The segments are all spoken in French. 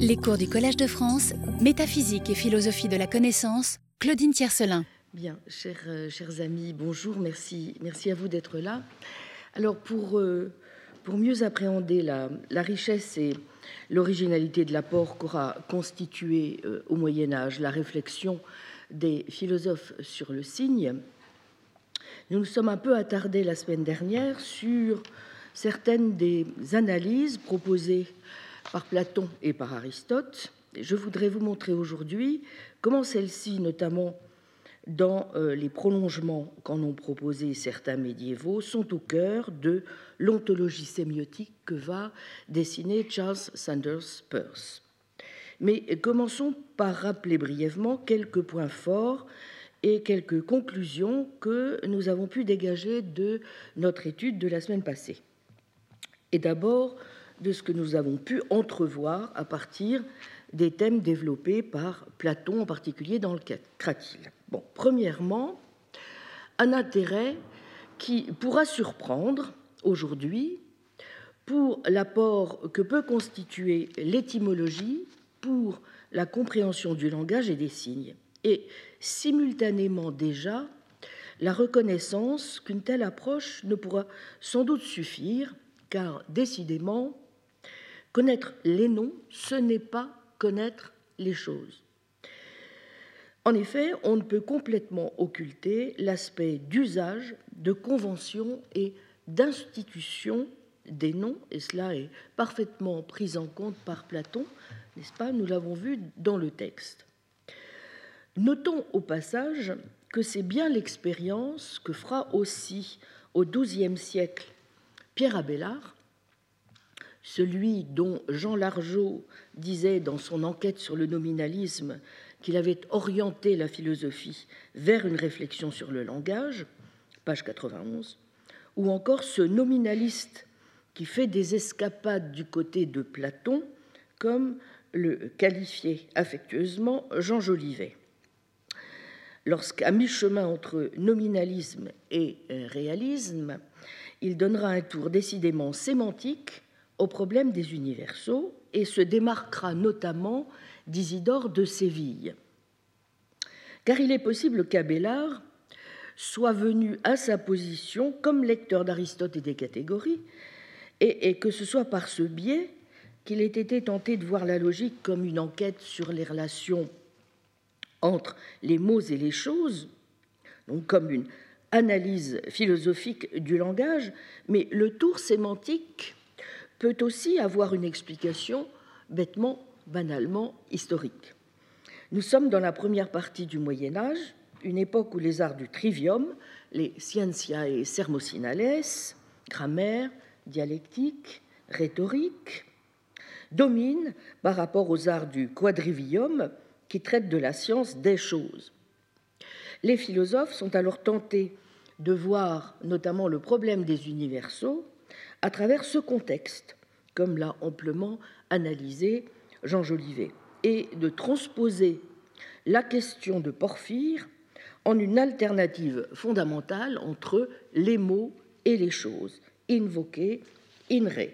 Les cours du Collège de France, Métaphysique et philosophie de la connaissance, Claudine Tiercelin. Bien, chers, euh, amis, bonjour, merci, merci à vous d'être là. Alors, pour, euh, pour mieux appréhender la, la richesse et l'originalité de l'apport qu'aura constitué euh, au Moyen Âge la réflexion des philosophes sur le signe, nous nous sommes un peu attardés la semaine dernière sur certaines des analyses proposées par Platon et par Aristote. Je voudrais vous montrer aujourd'hui comment celles-ci, notamment dans euh, les prolongements qu'en ont proposé certains médiévaux, sont au cœur de l'ontologie sémiotique que va dessiner Charles Sanders Peirce. Mais commençons par rappeler brièvement quelques points forts et quelques conclusions que nous avons pu dégager de notre étude de la semaine passée. Et d'abord, de ce que nous avons pu entrevoir à partir des thèmes développés par Platon, en particulier dans le Cratyle. Premièrement, un intérêt qui pourra surprendre aujourd'hui pour l'apport que peut constituer l'étymologie pour la compréhension du langage et des signes, et simultanément déjà la reconnaissance qu'une telle approche ne pourra sans doute suffire, car décidément, Connaître les noms, ce n'est pas connaître les choses. En effet, on ne peut complètement occulter l'aspect d'usage, de convention et d'institution des noms, et cela est parfaitement pris en compte par Platon, n'est-ce pas? Nous l'avons vu dans le texte. Notons au passage que c'est bien l'expérience que fera aussi au XIIe siècle Pierre Abélard celui dont Jean Largeau disait dans son enquête sur le nominalisme qu'il avait orienté la philosophie vers une réflexion sur le langage, page 91, ou encore ce nominaliste qui fait des escapades du côté de Platon, comme le qualifiait affectueusement Jean Jolivet. Lorsqu'à mi-chemin entre nominalisme et réalisme, il donnera un tour décidément sémantique au problème des universaux et se démarquera notamment d'Isidore de Séville. Car il est possible qu'Abélard soit venu à sa position comme lecteur d'Aristote et des catégories, et, et, que ce soit par ce biais qu'il ait été tenté de voir la logique comme une enquête sur les relations entre les mots et les choses, donc comme une analyse philosophique du langage, mais le tour sémantique peut aussi avoir une explication bêtement, banalement historique. Nous sommes dans la première partie du Moyen Âge, une époque où les arts du trivium, les scientiae sermocinales, grammaire, dialectique, rhétorique, dominent par rapport aux arts du quadrivium qui traitent de la science des choses. Les philosophes sont alors tentés de voir notamment le problème des universaux à travers ce contexte, comme l'a amplement analysé Jean Jolivet, et de transposer la question de Porphyre en une alternative fondamentale entre les mots et les choses, invoquer, in re.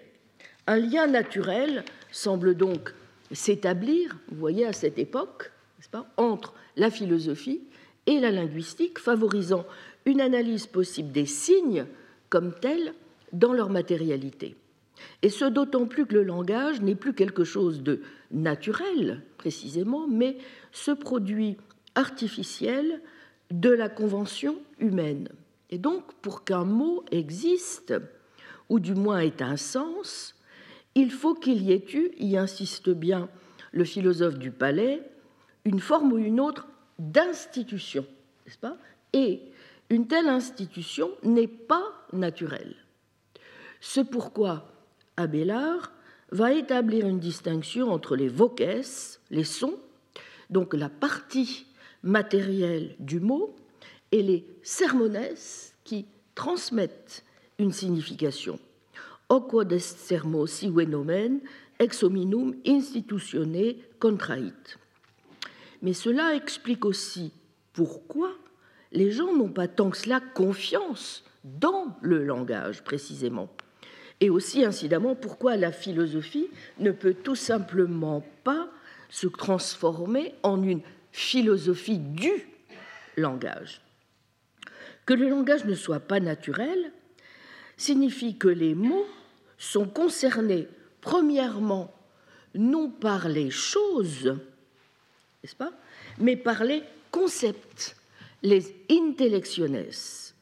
Un lien naturel semble donc s'établir, vous voyez, à cette époque, entre la philosophie et la linguistique, favorisant une analyse possible des signes comme tels dans leur matérialité. Et ce d'autant plus que le langage n'est plus quelque chose de naturel, précisément, mais ce produit artificiel de la convention humaine. Et donc, pour qu'un mot existe, ou du moins ait un sens, il faut qu'il y ait eu, y insiste bien le philosophe du palais, une forme ou une autre d'institution, n'est-ce pas? Et une telle institution n'est pas naturelle. C'est pourquoi Abélard va établir une distinction entre les voces, les sons, donc la partie matérielle du mot, et les sermones qui transmettent une signification. Oquod est sermo sive nomen, ex hominum institutione contrait. Mais cela explique aussi pourquoi les gens n'ont pas tant que cela confiance dans le langage précisément et aussi incidemment pourquoi la philosophie ne peut tout simplement pas se transformer en une philosophie du langage? Que le langage ne soit pas naturel signifie que les mots sont concernés premièrement non par les choses, n'est-ce pas, mais par les concepts, les intellectiones,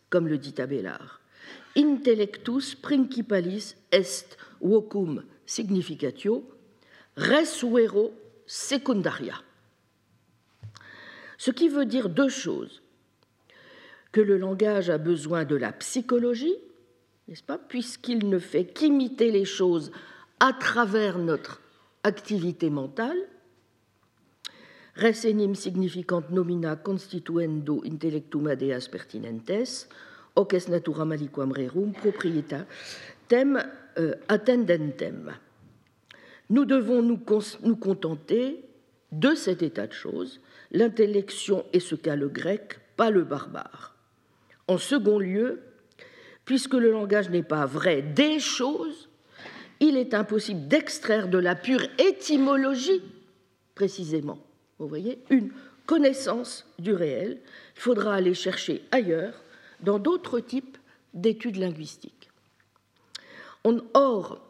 comme le dit Abélard. Intellectus principalis est vocum significatio, resuero secundaria. Ce qui veut dire deux choses. Que le langage a besoin de la psychologie, n'est-ce pas, puisqu'il ne fait qu'imiter les choses à travers notre activité mentale, res enim significant nomina constituendo intellectum adeas pertinentes, hoc est naturam aliquam rerum proprietatem euh, attendentem. Nous devons nous, nous contenter de cet état de choses. L'intellection est ce qu'a le grec, pas le barbare. En second lieu, puisque le langage n'est pas vrai des choses, il est impossible d'extraire de la pure étymologie, précisément, vous voyez, une connaissance du réel. Il faudra aller chercher ailleurs, dans d'autres types d'études linguistiques. or,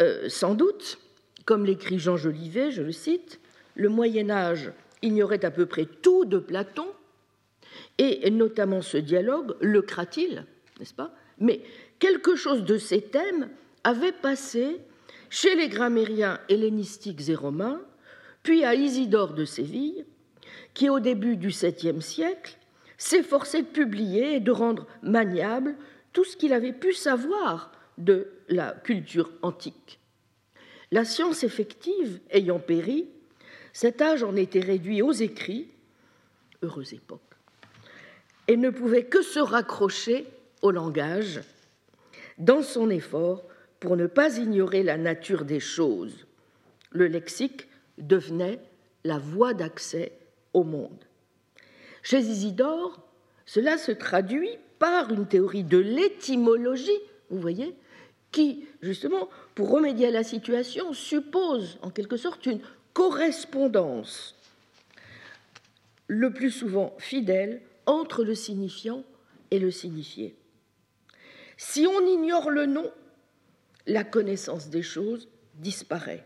euh, sans doute, comme l'écrit Jean Jolivet, je le cite, le Moyen Âge ignorait à peu près tout de Platon, et notamment ce dialogue, le cratyle, n'est-ce pas? Mais quelque chose de ces thèmes avait passé chez les grammairiens hellénistiques et romains, puis à Isidore de Séville, qui au début du 7e siècle s'efforçait de publier et de rendre maniable tout ce qu'il avait pu savoir de la culture antique. La science effective ayant péri, cet âge en était réduit aux écrits, heureuse époque, et ne pouvait que se raccrocher au langage dans son effort pour ne pas ignorer la nature des choses. Le lexique devenait la voie d'accès au monde. Chez Isidore, cela se traduit par une théorie de l'étymologie, vous voyez, qui, justement, pour remédier à la situation, suppose en quelque sorte une correspondance, le plus souvent fidèle, entre le signifiant et le signifié. Si on ignore le nom, la connaissance des choses disparaît.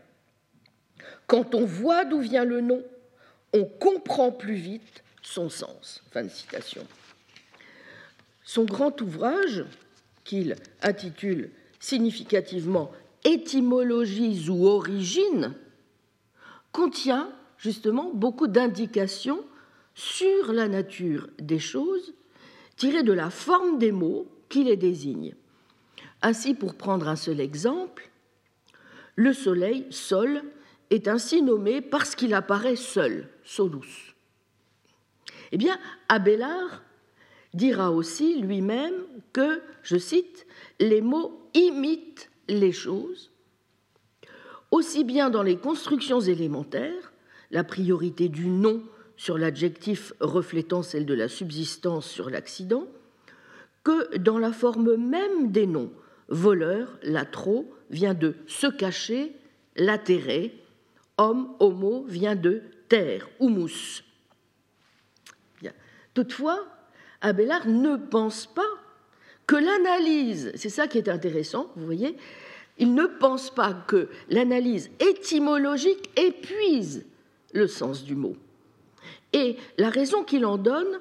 Quand on voit d'où vient le nom, on comprend plus vite son sens. Fin de citation. Son grand ouvrage, qu'il intitule significativement Étymologies ou origines, contient justement beaucoup d'indications sur la nature des choses tirées de la forme des mots qui les désignent. Ainsi, pour prendre un seul exemple, le soleil, sol, est ainsi nommé parce qu'il apparaît seul, solus. Eh bien, Abélard dira aussi lui-même que, je cite, les mots imitent les choses, aussi bien dans les constructions élémentaires, la priorité du nom sur l'adjectif reflétant celle de la subsistance sur l'accident, que dans la forme même des noms. Voleur, latro, vient de se cacher, latérer, homme, homo, vient de terre, humus. Toutefois, Abélard ne pense pas que l'analyse, c'est ça qui est intéressant, vous voyez, il ne pense pas que l'analyse étymologique épuise le sens du mot. Et la raison qu'il en donne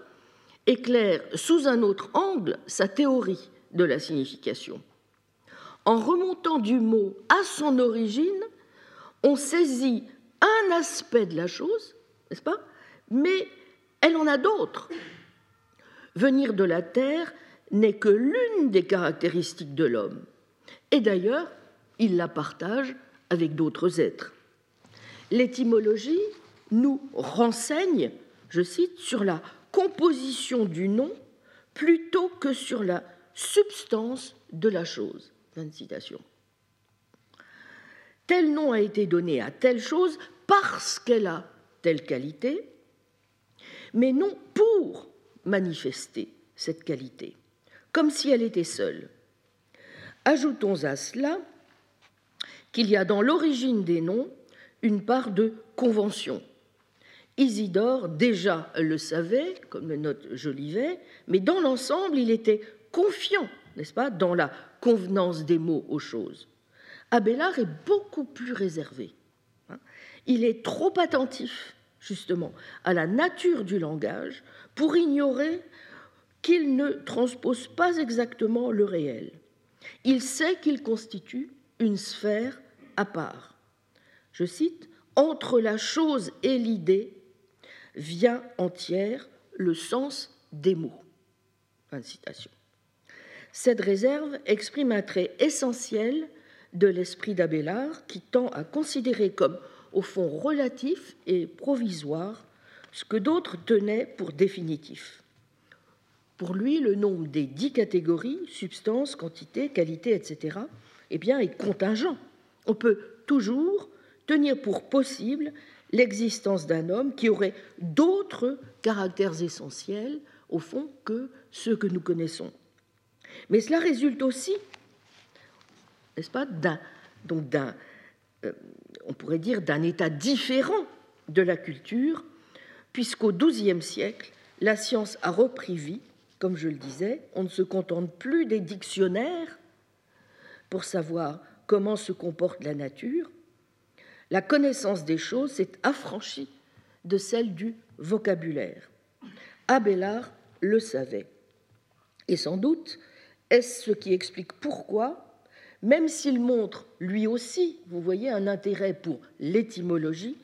éclaire sous un autre angle sa théorie de la signification. En remontant du mot à son origine, on saisit un aspect de la chose, n'est-ce pas Mais elle en a d'autres. Venir de la terre n'est que l'une des caractéristiques de l'homme. Et d'ailleurs, il la partage avec d'autres êtres. L'étymologie nous renseigne, je cite, sur la composition du nom plutôt que sur la substance de la chose. citation. Tel nom a été donné à telle chose parce qu'elle a telle qualité, mais non pour manifester cette qualité, comme si elle était seule. Ajoutons à cela qu'il y a dans l'origine des noms une part de convention. Isidore déjà le savait, comme le note Jolivet, mais dans l'ensemble, il était confiant, n'est-ce pas, dans la convenance des mots aux choses. Abélard est beaucoup plus réservé. Hein. Il est trop attentif, justement, à la nature du langage pour ignorer qu'il ne transpose pas exactement le réel. Il sait qu'il constitue une sphère à part. Je cite, Entre la chose et l'idée vient entière le sens des mots. Fin de citation. Cette réserve exprime un trait essentiel de l'esprit d'Abélard qui tend à considérer comme au fond relatif et provisoire ce que d'autres tenaient pour définitif. Pour lui, le nombre des dix catégories, substance, quantité, qualité, etc., eh bien, est contingent. On peut toujours tenir pour possible l'existence d'un homme qui aurait d'autres caractères essentiels, au fond, que ceux que nous connaissons. Mais cela résulte aussi, n'est-ce pas, d'un, donc d'un, euh, on pourrait dire, d'un état différent de la culture, puisqu'au XIIe siècle, la science a repris vie, comme je le disais, on ne se contente plus des dictionnaires pour savoir comment se comporte la nature, la connaissance des choses s'est affranchie de celle du vocabulaire. Abélard le savait. Et sans doute est-ce ce qui explique pourquoi, même s'il montre lui aussi, vous voyez, un intérêt pour l'étymologie,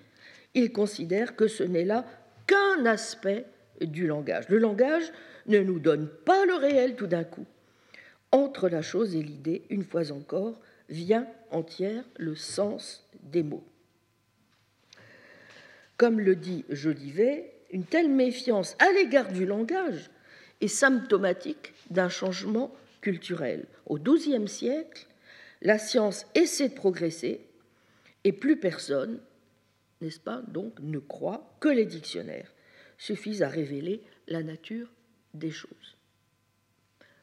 il considère que ce n'est là qu'un aspect du langage. Le langage ne nous donne pas le réel tout d'un coup. Entre la chose et l'idée, une fois encore, vient entière le sens des mots. Comme le dit Jolivet, une telle méfiance à l'égard du langage est symptomatique d'un changement culturel. Au XIIe siècle, la science essaie de progresser et plus personne, n'est-ce pas, donc ne croit que les dictionnaires suffisent à révéler la nature des choses.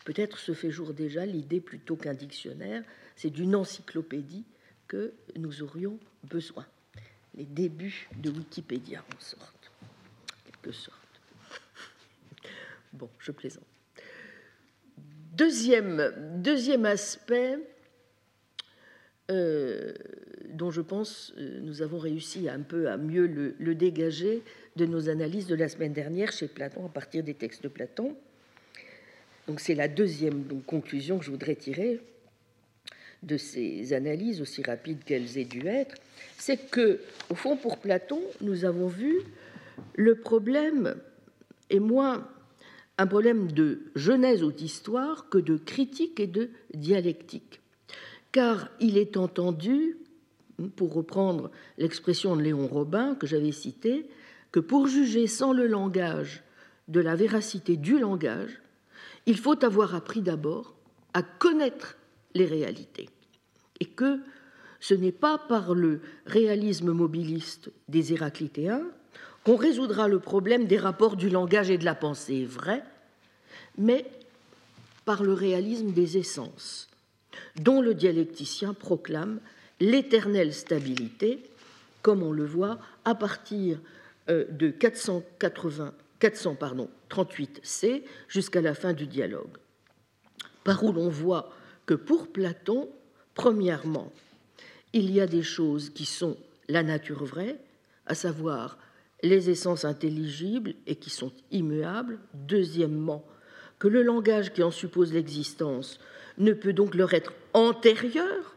Peut-être se fait jour déjà l'idée plutôt qu'un dictionnaire c'est d'une encyclopédie que nous aurions besoin. Les débuts de Wikipédia, en sorte, quelque sorte. Bon, je plaisante. Deuxième, deuxième aspect euh, dont je pense euh, nous avons réussi un peu à mieux le, dégager de nos analyses de la semaine dernière chez Platon à partir des textes de Platon. Donc c'est la deuxième conclusion que je voudrais tirer de ces analyses, aussi rapides qu'elles aient dû être, c'est que, au fond, pour Platon, nous avons vu le problème est moins un problème de genèse ou d'histoire que de critique et de dialectique. Car il est entendu, pour reprendre l'expression de Léon Robin que j'avais citée, que pour juger sans le langage de la véracité du langage, il faut avoir appris d'abord à connaître les réalités. Et que ce n'est pas par le réalisme mobiliste des Héraclitéens qu'on résoudra le problème des rapports du langage et de la pensée, vrai, mais par le réalisme des essences, dont le dialecticien proclame l'éternelle stabilité, comme on le voit à partir euh, de 480, 438c jusqu'à la fin du dialogue, par où l'on voit que pour Platon, premièrement, il y a des choses qui sont la nature vraie, à savoir les essences intelligibles et qui sont immuables. Deuxièmement, que le langage qui en suppose l'existence ne peut donc leur être antérieur,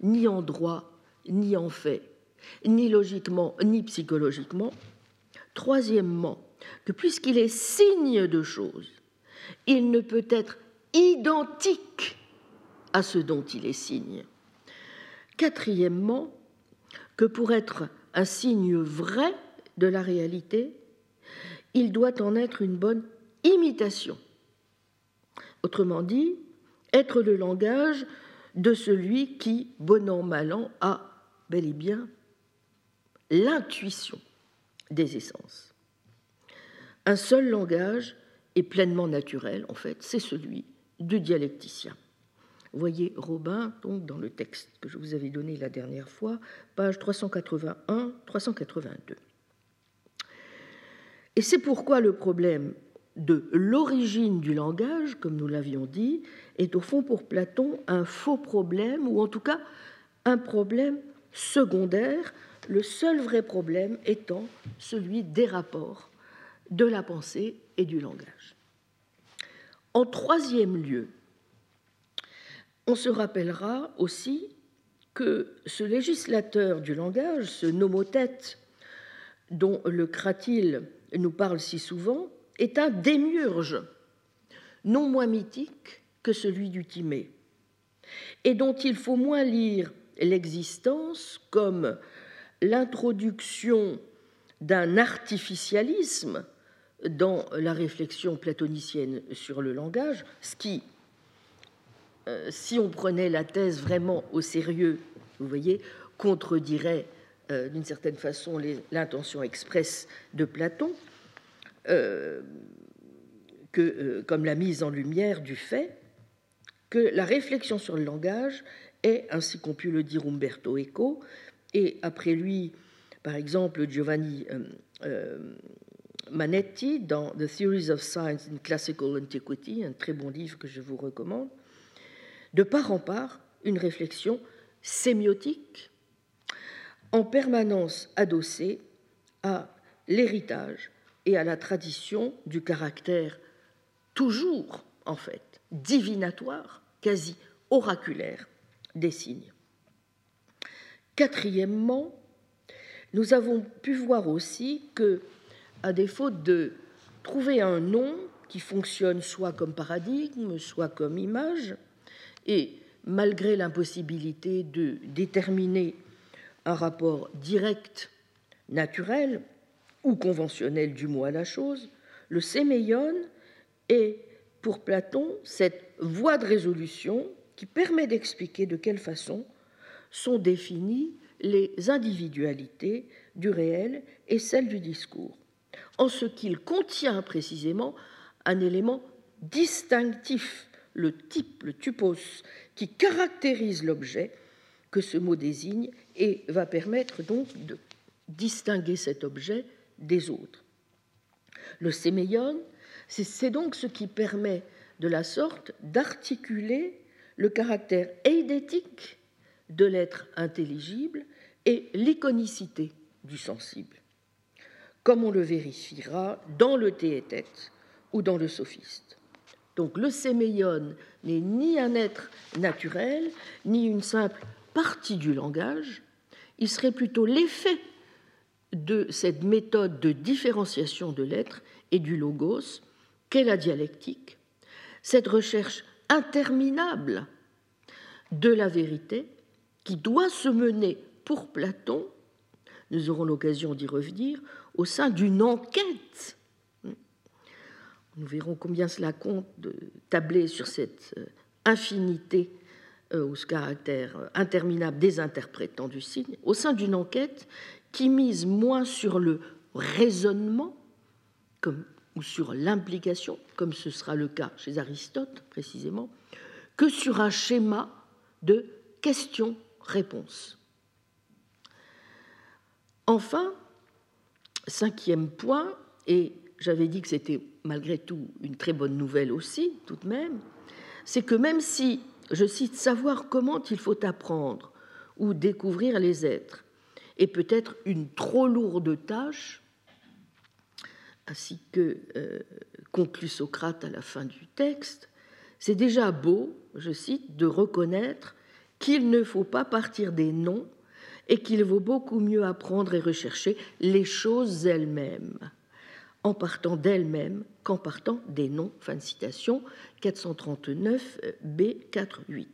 ni en droit, ni en fait, ni logiquement, ni psychologiquement. Troisièmement, que puisqu'il est signe de choses, il ne peut être identique à ce dont il est signe. Quatrièmement, que pour être un signe vrai de la réalité, il doit en être une bonne imitation. Autrement dit, être le langage de celui qui, bon an, mal an, a bel et bien l'intuition des essences. Un seul langage est pleinement naturel, en fait, c'est celui du dialecticien. Voyez Robin, donc dans le texte que je vous avais donné la dernière fois, page 381-382. Et c'est pourquoi le problème de l'origine du langage, comme nous l'avions dit, est au fond pour Platon un faux problème, ou en tout cas un problème secondaire, le seul vrai problème étant celui des rapports de la pensée et du langage. En troisième lieu, on se rappellera aussi que ce législateur du langage, ce nomothète dont le Cratyle nous parle si souvent, est un démiurge, non moins mythique que celui du Timée, et dont il faut moins lire l'existence comme l'introduction d'un artificialisme dans la réflexion platonicienne sur le langage, ce qui, euh, si on prenait la thèse vraiment au sérieux, vous voyez, contredirait euh, d'une certaine façon l'intention expresse de Platon, euh, que, comme la mise en lumière du fait que la réflexion sur le langage est, ainsi qu'on pu le dire Umberto Eco, et après lui, par exemple, Giovanni Manetti dans The Theories of Science in Classical Antiquity, un très bon livre que je vous recommande, de part en part une réflexion sémiotique en permanence adossée à l'héritage et à la tradition du caractère toujours, en fait, divinatoire, quasi oraculaire des signes. Quatrièmement, nous avons pu voir aussi que à défaut de trouver un nom qui fonctionne soit comme paradigme, soit comme image, et malgré l'impossibilité de déterminer un rapport direct, naturel ou conventionnel du mot à la chose, le séméion est pour Platon cette voie de résolution qui permet d'expliquer de quelle façon sont définies les individualités du réel et celles du discours en ce qu'il contient précisément un élément distinctif, le type, le typos, qui caractérise l'objet que ce mot désigne et va permettre donc de distinguer cet objet des autres. Le séméion, c'est donc ce qui permet de la sorte d'articuler le caractère eidétique de l'être intelligible et l'iconicité du sensible comme on le vérifiera dans le théétète ou dans le sophiste. Donc le séméion n'est ni un être naturel, ni une simple partie du langage, il serait plutôt l'effet de cette méthode de différenciation de l'être et du logos qu'est la dialectique, cette recherche interminable de la vérité qui doit se mener pour Platon, nous aurons l'occasion d'y revenir, au sein d'une enquête. Nous verrons combien cela compte de tabler sur cette euh, infinité euh, ou ce caractère interminable des interprétants du signe, au sein d'une enquête qui mise moins sur le raisonnement ou sur l'implication, comme ce sera le cas chez Aristote précisément, que sur un schéma de questions-réponses. Enfin, Cinquième point, et j'avais dit que c'était malgré tout une très bonne nouvelle aussi, tout de même, c'est que même si, je cite, savoir comment il faut apprendre ou découvrir les êtres est peut-être une trop lourde tâche, ainsi que euh, conclut Socrate à la fin du texte, c'est déjà beau, je cite, de reconnaître qu'il ne faut pas partir des noms et qu'il vaut beaucoup mieux apprendre et rechercher les choses elles-mêmes, en partant d'elles-mêmes qu'en partant des noms. Fin de citation, 439 B 4.8.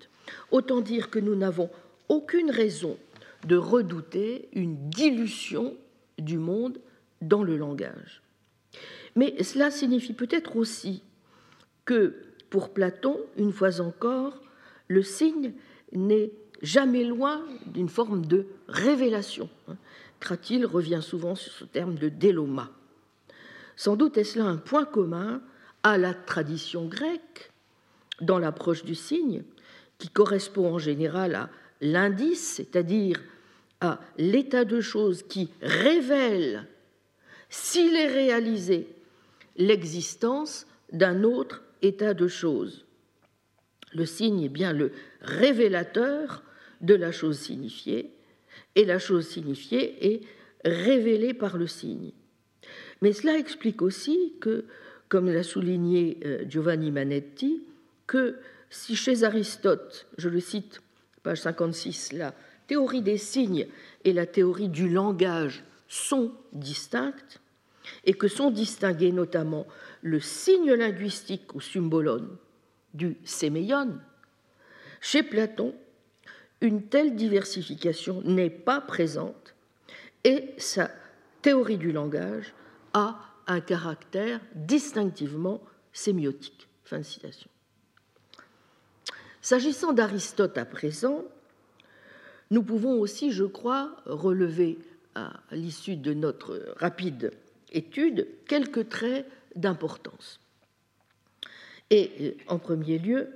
Autant dire que nous n'avons aucune raison de redouter une dilution du monde dans le langage. Mais cela signifie peut-être aussi que, pour Platon, une fois encore, le signe n'est jamais loin d'une forme de révélation. Cratyle revient souvent sur ce terme de déloma. Sans doute est-ce là un point commun à la tradition grecque dans l'approche du signe, qui correspond en général à l'indice, c'est-à-dire à l'état de choses qui révèle, s'il est réalisé, l'existence d'un autre état de choses. Le signe est bien le révélateur de la chose signifiée, et la chose signifiée est révélée par le signe. Mais cela explique aussi que, comme l'a souligné euh, Giovanni Manetti, que si chez Aristote, je le cite, page 56, la théorie des signes et la théorie du langage sont distinctes, et que sont distingués notamment le signe linguistique ou symbolone du séméion, chez Platon, une telle diversification n'est pas présente et sa théorie du langage a un caractère distinctivement sémiotique. Fin de citation. S'agissant d'Aristote à présent, nous pouvons aussi, je crois, relever à l'issue de notre rapide étude quelques traits d'importance. Et euh, en premier lieu,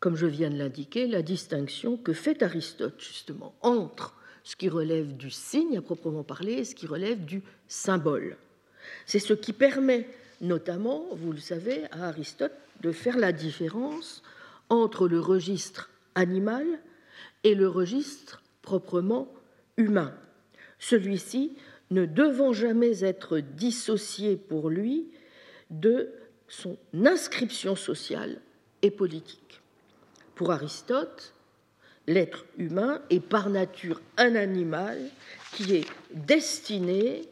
comme je viens de l'indiquer, la distinction que fait Aristote justement entre ce qui relève du signe à proprement parler et ce qui relève du symbole. C'est ce qui permet notamment, vous le savez, à Aristote de faire la différence entre le registre animal et le registre proprement humain. Celui-ci ne devant jamais être dissocié pour lui de son inscription sociale et politique. Pour Aristote, l'être humain est par nature un animal qui est destiné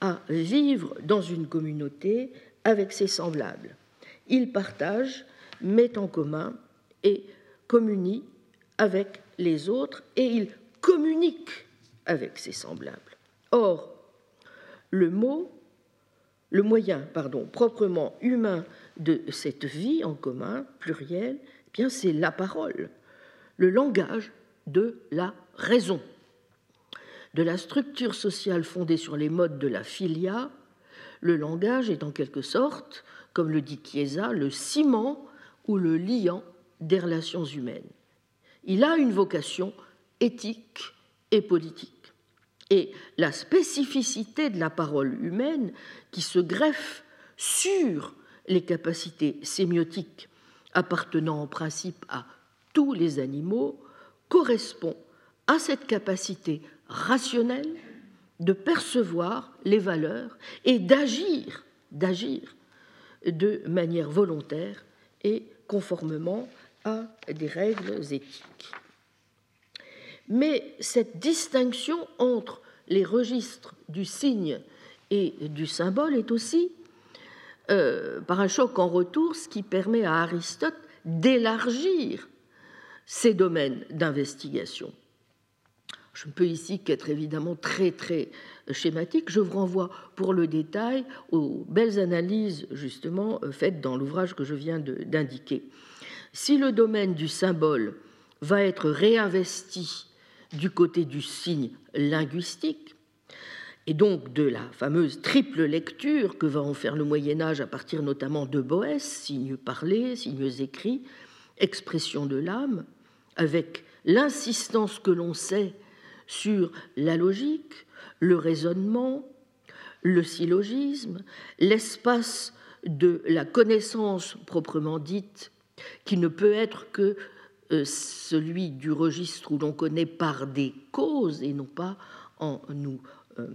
à vivre dans une communauté avec ses semblables. Il partage, met en commun et communie avec les autres et il communique avec ses semblables. Or, le mot, le moyen, pardon, proprement humain de cette vie en commun, pluriel, eh bien c'est la parole, le langage de la raison. De la structure sociale fondée sur les modes de la filia, le langage est en quelque sorte, comme le dit Chiesa, le ciment ou le liant des relations humaines. Il a une vocation éthique et politique. Et la spécificité de la parole humaine qui se greffe sur les capacités sémiotiques appartenant en principe à tous les animaux correspond à cette capacité rationnelle de percevoir les valeurs et d'agir, d'agir de manière volontaire et conformément à des règles éthiques. Mais cette distinction entre les registres du signe et du symbole est aussi, euh, par un choc en retour, ce qui permet à Aristote d'élargir ses domaines d'investigation. Je ne peux ici qu'être évidemment très très schématique. Je vous renvoie pour le détail aux belles analyses justement faites dans l'ouvrage que je viens d'indiquer. Si le domaine du symbole va être réinvesti du côté du signe linguistique, et donc de la fameuse triple lecture que va en faire le Moyen Âge à partir notamment de Boès, signes parlés, signes écrits, expression de l'âme, avec l'insistance que l'on sait sur la logique, le raisonnement, le syllogisme, l'espace de la connaissance proprement dite, qui ne peut être que euh, celui du registre où l'on connaît par des causes et non pas en nous euh,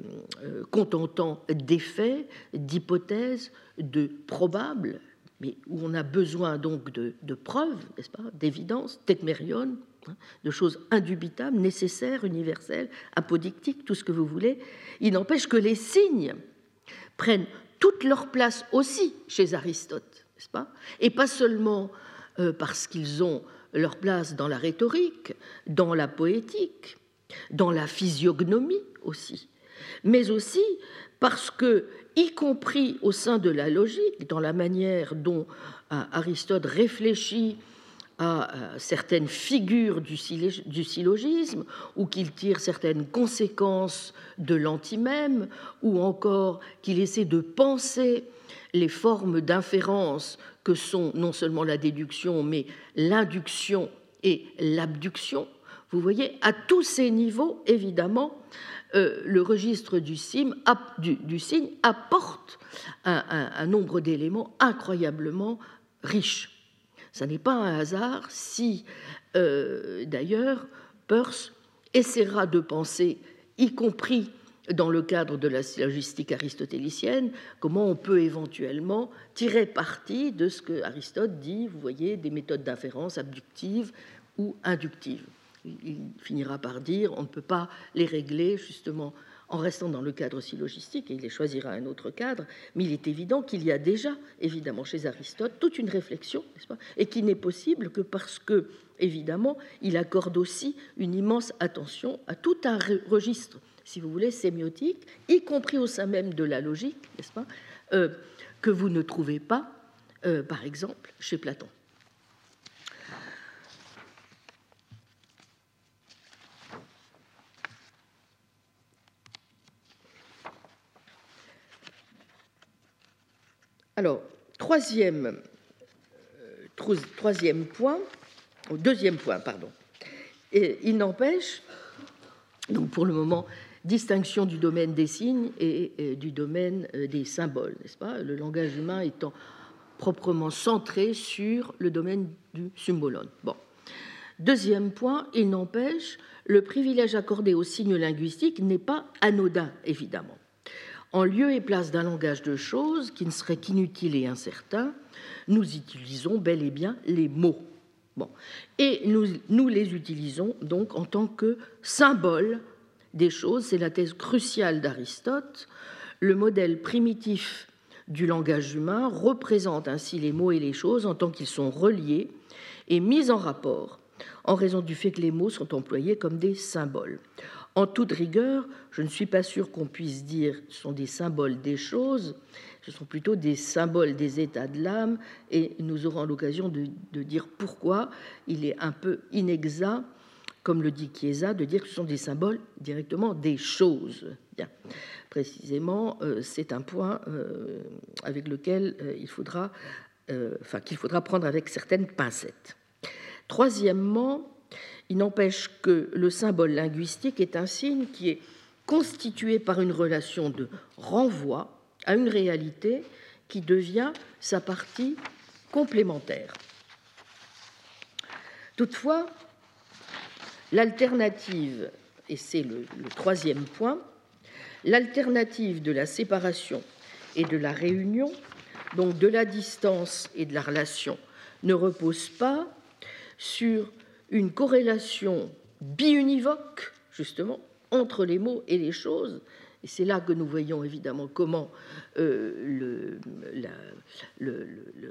euh, contentant d'effets, d'hypothèses, de probables, mais où on a besoin donc de, preuves, n'est-ce pas, d'évidence, hein, de choses indubitables, nécessaires, universelles, apodictiques, tout ce que vous voulez. Il n'empêche que les signes prennent toute leur place aussi chez Aristote, n'est-ce pas? Et pas seulement parce qu'ils ont leur place dans la rhétorique, dans la poétique, dans la physiognomie aussi, mais aussi parce que, y compris au sein de la logique, dans la manière dont euh, Aristote réfléchit à euh, certaines figures du syllogisme, ou qu'il tire certaines conséquences de l'antimème, ou encore qu'il essaie de penser les formes d'inférence que sont non seulement la déduction, mais l'induction et l'abduction, vous voyez, à tous ces niveaux, évidemment, euh, le registre du, signe apporte un, nombre d'éléments incroyablement riches. Ce n'est pas un hasard si, euh, d'ailleurs, Peirce essaiera de penser, y compris dans le cadre de la logistique aristotélicienne, comment on peut éventuellement tirer parti de ce que Aristote dit, vous voyez, des méthodes d'inférence abductives ou inductives. Il finira par dire on ne peut pas les régler justement en restant dans le cadre syllogistique, et il les choisira un autre cadre, mais il est évident qu'il y a déjà, évidemment, chez Aristote, toute une réflexion, pas, et qui n'est possible que parce que, évidemment, il accorde aussi une immense attention à tout un registre si vous voulez, sémiotique, y compris au sein même de la logique, n'est-ce pas, euh, que vous ne trouvez pas, euh, par exemple, chez Platon. Alors, troisième, euh, point, deuxième point, pardon. Il n'empêche, donc pour le moment, distinction du domaine des signes et, du domaine euh, des symboles, n'est-ce pas? Le langage humain étant proprement centré sur le domaine du symbolon. Bon. Deuxième point, il n'empêche, le privilège accordé aux signes linguistiques n'est pas anodin, évidemment. En lieu et place d'un langage de choses qui ne serait qu'inutile et incertain, nous utilisons bel et bien les mots. Bon. Et nous, nous les utilisons donc en tant que symboles des choses, c'est la thèse cruciale d'Aristote. Le modèle primitif du langage humain représente ainsi les mots et les choses en tant qu'ils sont reliés et mis en rapport en raison du fait que les mots sont employés comme des symboles. En toute rigueur, je ne suis pas sûr qu'on puisse dire ce sont des symboles des choses, ce sont plutôt des symboles des états de l'âme, et nous aurons l'occasion de, de, dire pourquoi il est un peu inexact comme le dit Chiesa, de dire que ce sont des symboles directement des choses. Bien. Précisément, euh, c'est un point euh, avec lequel euh, il qu'il faudra prendre avec certaines pincettes. Troisièmement, il n'empêche que le symbole linguistique est un signe qui est constitué par une relation de renvoi à une réalité qui devient sa partie complémentaire. Toutefois, L'alternative, et c'est le, troisième point, l'alternative de la séparation et de la réunion, donc de la distance et de la relation, ne repose pas sur une corrélation biunivoque, justement, entre les mots et les choses. Et c'est là que nous voyons évidemment comment euh, le,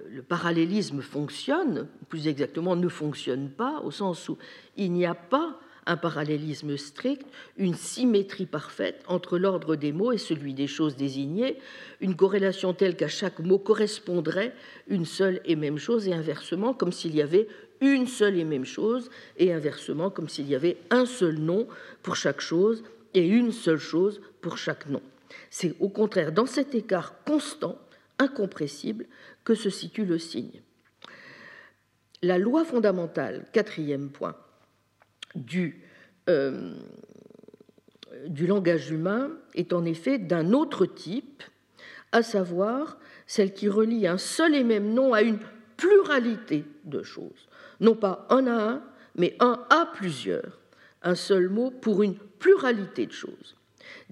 le, parallélisme fonctionne, plus exactement ne fonctionne pas, au sens où il n'y a pas un parallélisme strict, une symétrie parfaite entre l'ordre des mots et celui des choses désignées, une corrélation telle qu'à chaque mot correspondrait une seule et même chose, et inversement, comme s'il y avait une seule et même chose, et inversement, comme s'il y avait un seul nom pour chaque chose et une seule chose pour chaque nom. C'est au contraire dans cet écart constant, incompressible, que se situe le signe. La loi fondamentale, quatrième point, du, euh, du langage humain est en effet d'un autre type, à savoir celle qui relie un seul et même nom à une pluralité de choses, non pas un à un, mais un à plusieurs, un seul mot pour une pluralité de choses.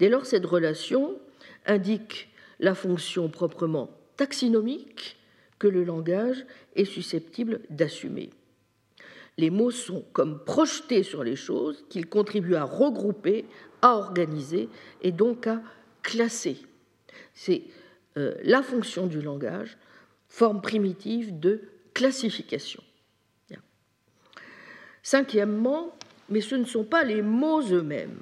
Dès lors, cette relation indique la fonction proprement taxinomique que le langage est susceptible d'assumer. Les mots sont comme projetés sur les choses qu'ils contribuent à regrouper, à organiser et donc à classer. C'est euh, la fonction du langage, forme primitive de classification. Cinquièmement, mais ce ne sont pas les mots eux-mêmes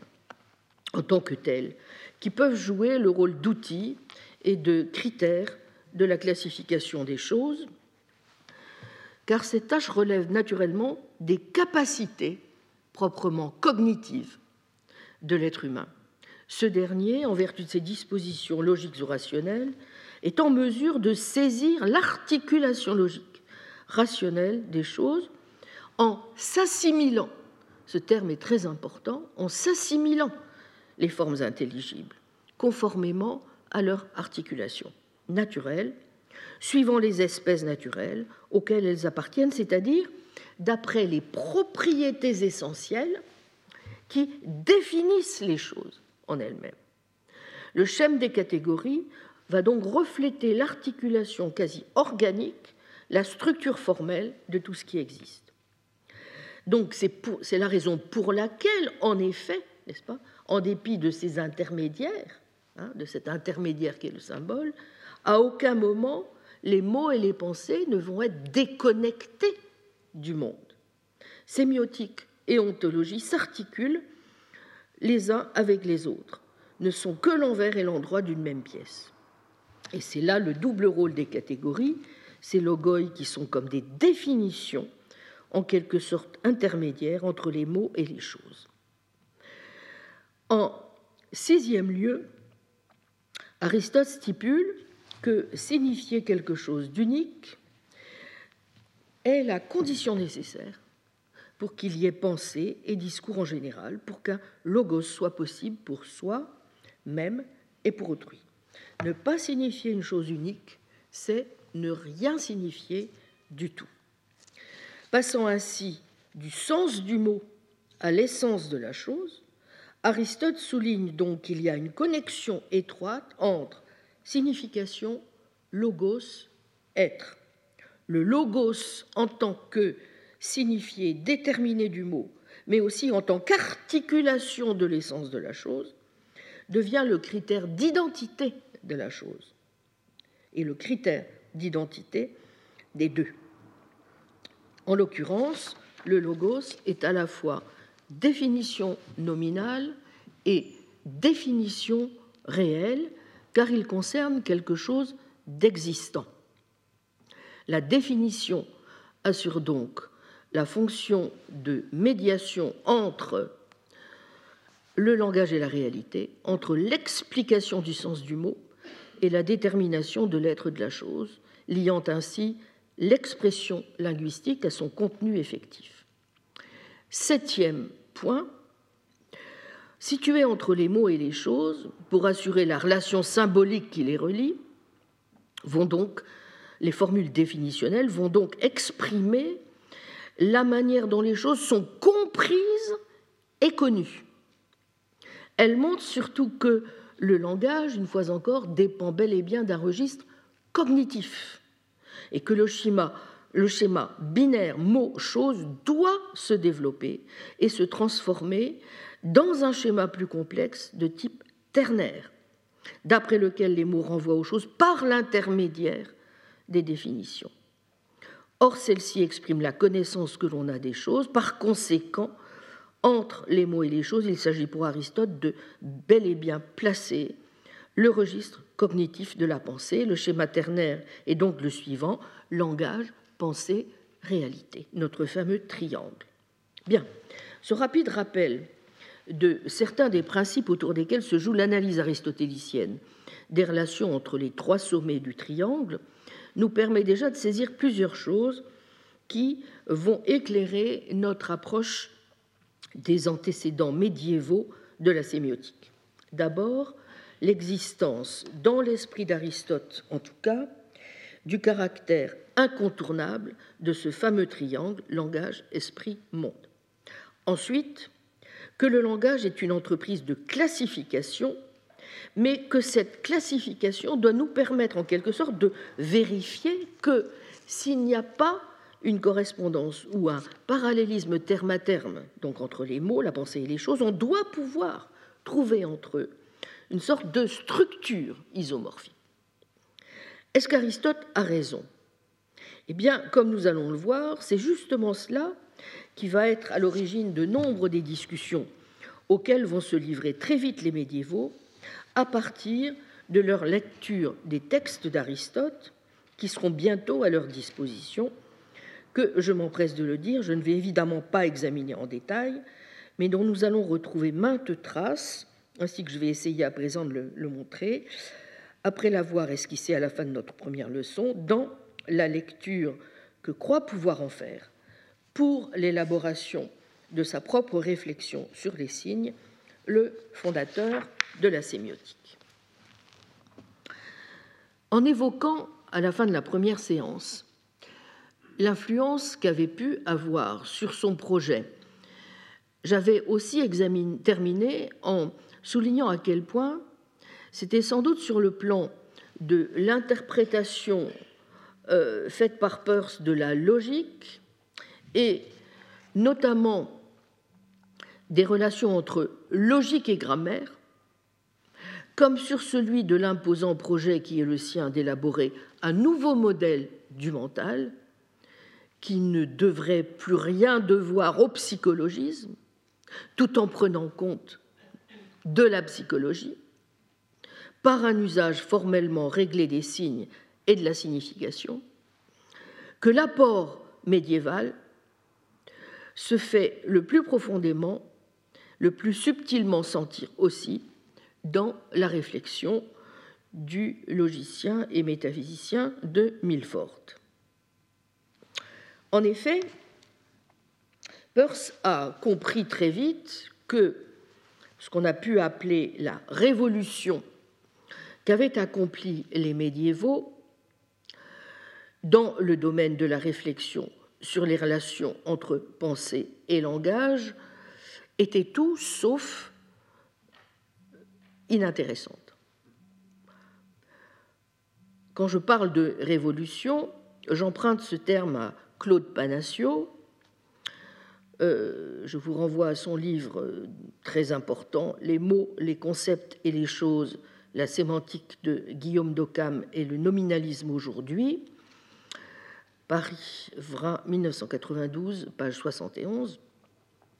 en tant que tels qui peuvent jouer le rôle d'outils et de critères de la classification des choses, car cette tâche relève naturellement des capacités proprement cognitives de l'être humain. Ce dernier, en vertu de ses dispositions logiques ou rationnelles, est en mesure de saisir l'articulation logique rationnelle des choses en s'assimilant, ce terme est très important, en s'assimilant les formes intelligibles, conformément à leur articulation naturelle, suivant les espèces naturelles auxquelles elles appartiennent, c'est-à-dire d'après les propriétés essentielles qui définissent les choses en elles-mêmes. Le schème des catégories va donc refléter l'articulation quasi organique, la structure formelle de tout ce qui existe. Donc c'est la raison pour laquelle, en effet, n'est-ce pas, en dépit de ces intermédiaires, hein, de cet intermédiaire qui est le symbole, à aucun moment les mots et les pensées ne vont être déconnectés du monde. Sémiotique et ontologie s'articulent les uns avec les autres, ne sont que l'envers et l'endroit d'une même pièce. Et c'est là le double rôle des catégories, ces logoi qui sont comme des définitions, en quelque sorte intermédiaires entre les mots et les choses. En sixième lieu, Aristote stipule que signifier quelque chose d'unique est la condition nécessaire pour qu'il y ait pensée et discours en général, pour qu'un logos soit possible pour soi même et pour autrui. Ne pas signifier une chose unique, c'est ne rien signifier du tout. Passant ainsi du sens du mot à l'essence de la chose, Aristote souligne donc qu'il y a une connexion étroite entre signification, logos, être. Le logos en tant que signifié déterminé du mot, mais aussi en tant qu'articulation de l'essence de la chose, devient le critère d'identité de la chose et le critère d'identité des deux. En l'occurrence, le logos est à la fois définition nominale et définition réelle, car il concerne quelque chose d'existant. La définition assure donc la fonction de médiation entre le langage et la réalité, entre l'explication du sens du mot et la détermination de l'être de la chose, liant ainsi l'expression linguistique à son contenu effectif. Septième point, situé entre les mots et les choses, pour assurer la relation symbolique qui les relie, vont donc, les formules définitionnelles vont donc exprimer la manière dont les choses sont comprises et connues. Elles montrent surtout que le langage, une fois encore, dépend bel et bien d'un registre cognitif et que le schéma, le schéma binaire mot-chose doit se développer et se transformer dans un schéma plus complexe de type ternaire, d'après lequel les mots renvoient aux choses par l'intermédiaire des définitions. Or, celle-ci exprime la connaissance que l'on a des choses. Par conséquent, entre les mots et les choses, il s'agit pour Aristote de bel et bien placer le registre cognitif de la pensée. Le schéma ternaire est donc le suivant langage, pensée, réalité, notre fameux triangle. Bien, ce rapide rappel de certains des principes autour desquels se joue l'analyse aristotélicienne des relations entre les trois sommets du triangle nous permet déjà de saisir plusieurs choses qui vont éclairer notre approche des antécédents médiévaux de la sémiotique. D'abord, l'existence, dans l'esprit d'Aristote en tout cas, du caractère incontournable de ce fameux triangle langage, esprit, monde. Ensuite, que le langage est une entreprise de classification mais que cette classification doit nous permettre en quelque sorte de vérifier que s'il n'y a pas une correspondance ou un parallélisme terme à terme, donc entre les mots, la pensée et les choses, on doit pouvoir trouver entre eux une sorte de structure isomorphique. Est-ce qu'Aristote a raison? Eh bien, comme nous allons le voir, c'est justement cela qui va être à l'origine de nombre des discussions auxquelles vont se livrer très vite les médiévaux à partir de leur lecture des textes d'Aristote, qui seront bientôt à leur disposition, que, je m'empresse de le dire, je ne vais évidemment pas examiner en détail, mais dont nous allons retrouver maintes traces, ainsi que je vais essayer à présent de le, montrer, après l'avoir esquissé à la fin de notre première leçon, dans la lecture que croit pouvoir en faire pour l'élaboration de sa propre réflexion sur les signes, le fondateur de la sémiotique. En évoquant à la fin de la première séance l'influence qu'avait pu avoir sur son projet, j'avais aussi terminé en soulignant à quel point c'était sans doute sur le plan de l'interprétation euh, faite par Peirce de la logique et notamment des relations entre logique et grammaire, comme sur celui de l'imposant projet qui est le sien d'élaborer un nouveau modèle du mental, qui ne devrait plus rien devoir au psychologisme, tout en prenant compte de la psychologie, par un usage formellement réglé des signes et de la signification, que l'apport médiéval se fait le plus profondément, le plus subtilement sentir aussi dans la réflexion du logicien et métaphysicien de Milford. En effet, Peirce a compris très vite que ce qu'on a pu appeler la révolution qu'avaient accompli les médiévaux dans le domaine de la réflexion sur les relations entre pensée et langage était tout sauf inintéressante. Quand je parle de révolution, j'emprunte ce terme à Claude Panassio. Euh, je vous renvoie à son livre très important, Les mots, les concepts et les choses la sémantique de Guillaume d'Occam et le nominalisme aujourd'hui, Paris, Vrin, 1992, page 71,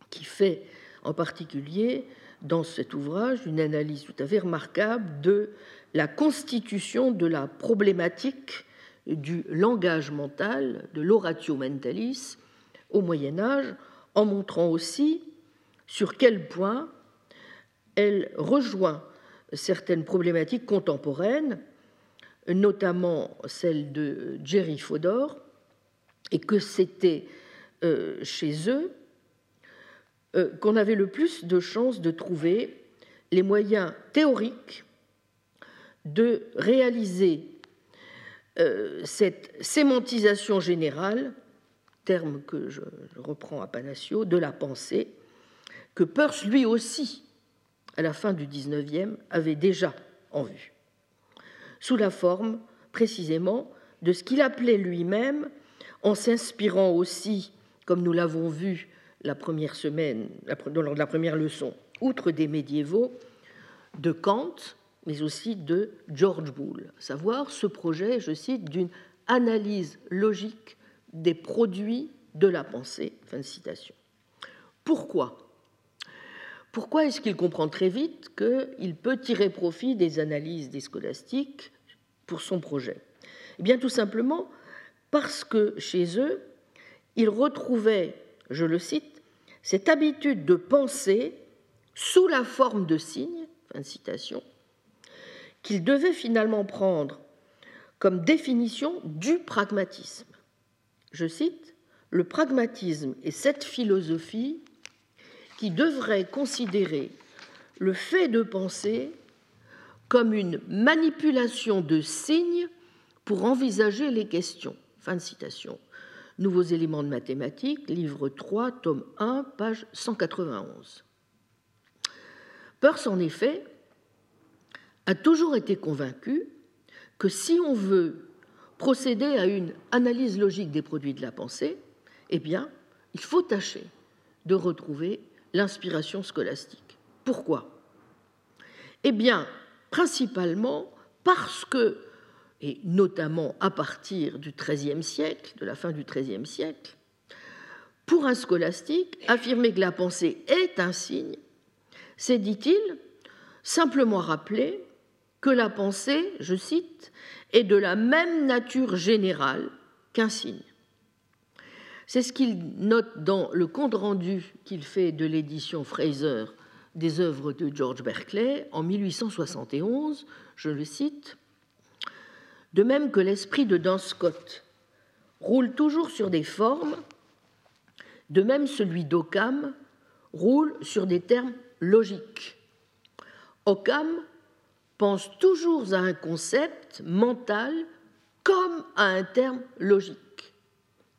qui fait en particulier dans cet ouvrage une analyse tout à fait remarquable de la constitution de la problématique du langage mental, de l'oratio mentalis, au Moyen Âge, en montrant aussi sur quel point elle rejoint certaines problématiques contemporaines, notamment celle de Jerry Fodor, et que c'était euh, chez eux euh, qu'on avait le plus de chances de trouver les moyens théoriques de réaliser euh, cette sémantisation générale, terme que je reprends à Panassio, de la pensée, que Peirce lui aussi à la fin du XIXe, avait déjà en vue, sous la forme précisément de ce qu'il appelait lui-même, en s'inspirant aussi, comme nous l'avons vu la première semaine, lors de la première leçon, outre des médiévaux, de Kant, mais aussi de George Boole, savoir ce projet, je cite, d'une analyse logique des produits de la pensée. Pourquoi pourquoi est-ce qu'il comprend très vite qu'il peut tirer profit des analyses des scolastiques pour son projet? Eh bien, tout simplement parce que chez eux, ils retrouvaient, je le cite, cette habitude de penser sous la forme de signes, fin de citation, qu'ils devaient finalement prendre comme définition du pragmatisme. Je cite, Le pragmatisme est cette philosophie qui devrait considérer le fait de penser comme une manipulation de signes pour envisager les questions. Fin de citation. Nouveaux éléments de mathématiques, livre 3, tome 1, page 191. Peirce, en effet, a toujours été convaincu que si on veut procéder à une analyse logique des produits de la pensée, eh bien, il faut tâcher de retrouver l'inspiration scolastique. Pourquoi? Eh bien, principalement parce que, et notamment à partir du XIIIe siècle, de la fin du XIIIe siècle, pour un scolastique, affirmer que la pensée est un signe, c'est, dit-il, simplement rappeler que la pensée, je cite, est de la même nature générale qu'un signe. C'est ce qu'il note dans le compte-rendu qu'il fait de l'édition Fraser des œuvres de George Berkeley en 1871, je le cite, De même que l'esprit de Duns Scott roule toujours sur des formes, De même, celui d'Occam roule sur des termes logiques. Occam pense toujours à un concept mental comme à un terme logique,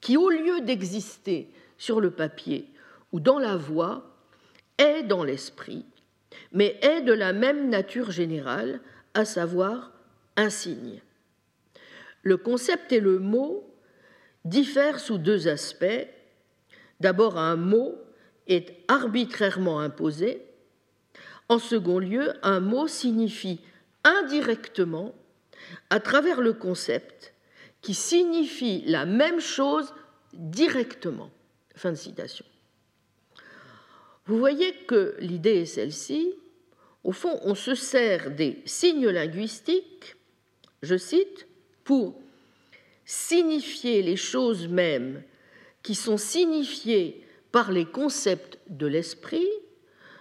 qui, au lieu d'exister sur le papier ou dans la voix, est dans l'esprit, mais est de la même nature générale, à savoir un signe. Le concept et le mot diffèrent sous deux aspects. D'abord, un mot est arbitrairement imposé. En second lieu, un mot signifie indirectement, à travers le concept, qui signifie la même chose directement. Fin de citation. Vous voyez que l'idée est celle-ci. Au fond, on se sert des signes linguistiques, je cite, pour signifier les choses mêmes qui sont signifiées par les concepts de l'esprit,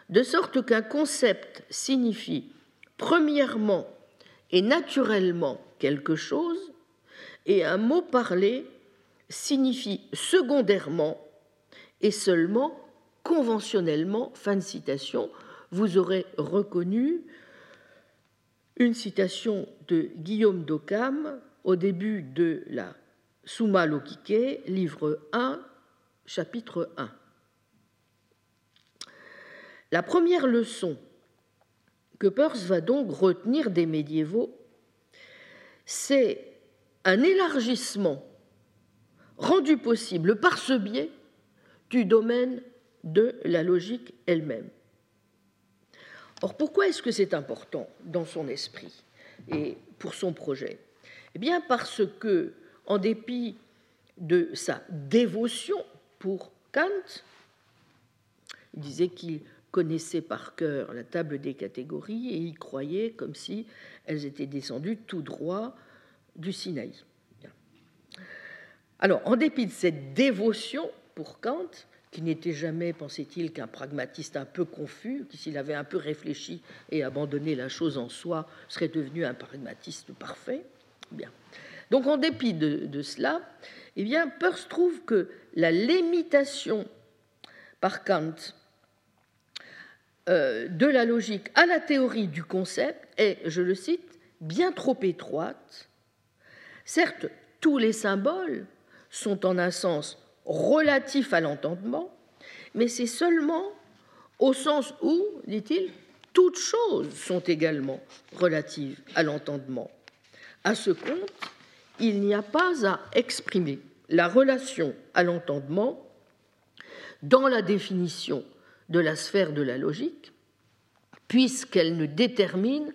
de sorte qu'un concept signifie premièrement et naturellement quelque chose, et un mot parlé signifie secondairement et seulement conventionnellement, fin de citation, vous aurez reconnu une citation de Guillaume d'Occam au début de la Summa Logique, livre 1, chapitre 1. La première leçon que Peirce va donc retenir des médiévaux, c'est un élargissement rendu possible par ce biais du domaine de la logique elle-même. Or, pourquoi est-ce que c'est important dans son esprit et pour son projet? Eh bien, parce que, en dépit de sa dévotion pour Kant, il disait qu'il connaissait par cœur la table des catégories et y croyait comme si elles étaient descendues tout droit du Sinaï. Alors, en dépit de cette dévotion pour Kant, qui n'était jamais, pensait-il, qu'un pragmatiste un peu confus, qui s'il avait un peu réfléchi et abandonné la chose en soi, serait devenu un pragmatiste parfait. Bien. Donc en dépit de, cela, eh bien, Peirce trouve que la limitation par Kant euh, de la logique à la théorie du concept est, je le cite, bien trop étroite. Certes, tous les symboles sont en un sens relatif à l'entendement, mais c'est seulement au sens où, dit-il, toutes choses sont également relatives à l'entendement. À ce compte, il n'y a pas à exprimer la relation à l'entendement dans la définition de la sphère de la logique, puisqu'elle ne détermine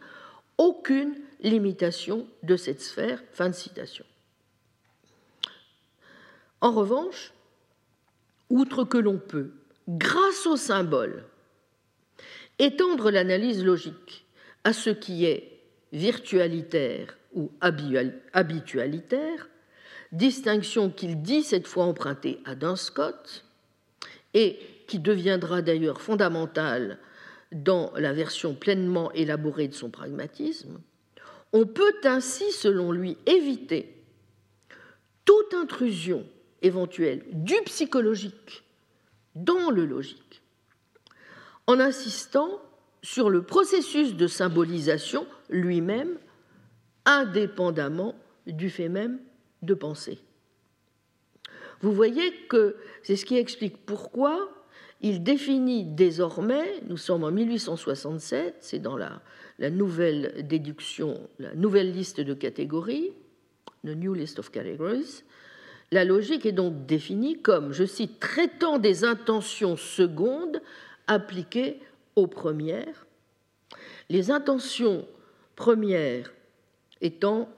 aucune limitation de cette sphère. Fin de citation. En revanche, outre que l'on peut, grâce au symbole, étendre l'analyse logique à ce qui est virtualitaire ou habitualitaire, distinction qu'il dit cette fois emprunter à Duns Scott, et qui deviendra d'ailleurs fondamentale dans la version pleinement élaborée de son pragmatisme, on peut ainsi, selon lui, éviter toute intrusion éventuelle du psychologique dans le logique, en insistant sur le processus de symbolisation lui-même, indépendamment du fait même de penser. Vous voyez que c'est ce qui explique pourquoi il définit désormais, nous sommes en 1867, c'est dans la, la, nouvelle déduction, la nouvelle liste de catégories, the New List of Categories, la logique est donc définie comme, je cite, traitant des intentions secondes appliquées aux premières, les intentions premières étant,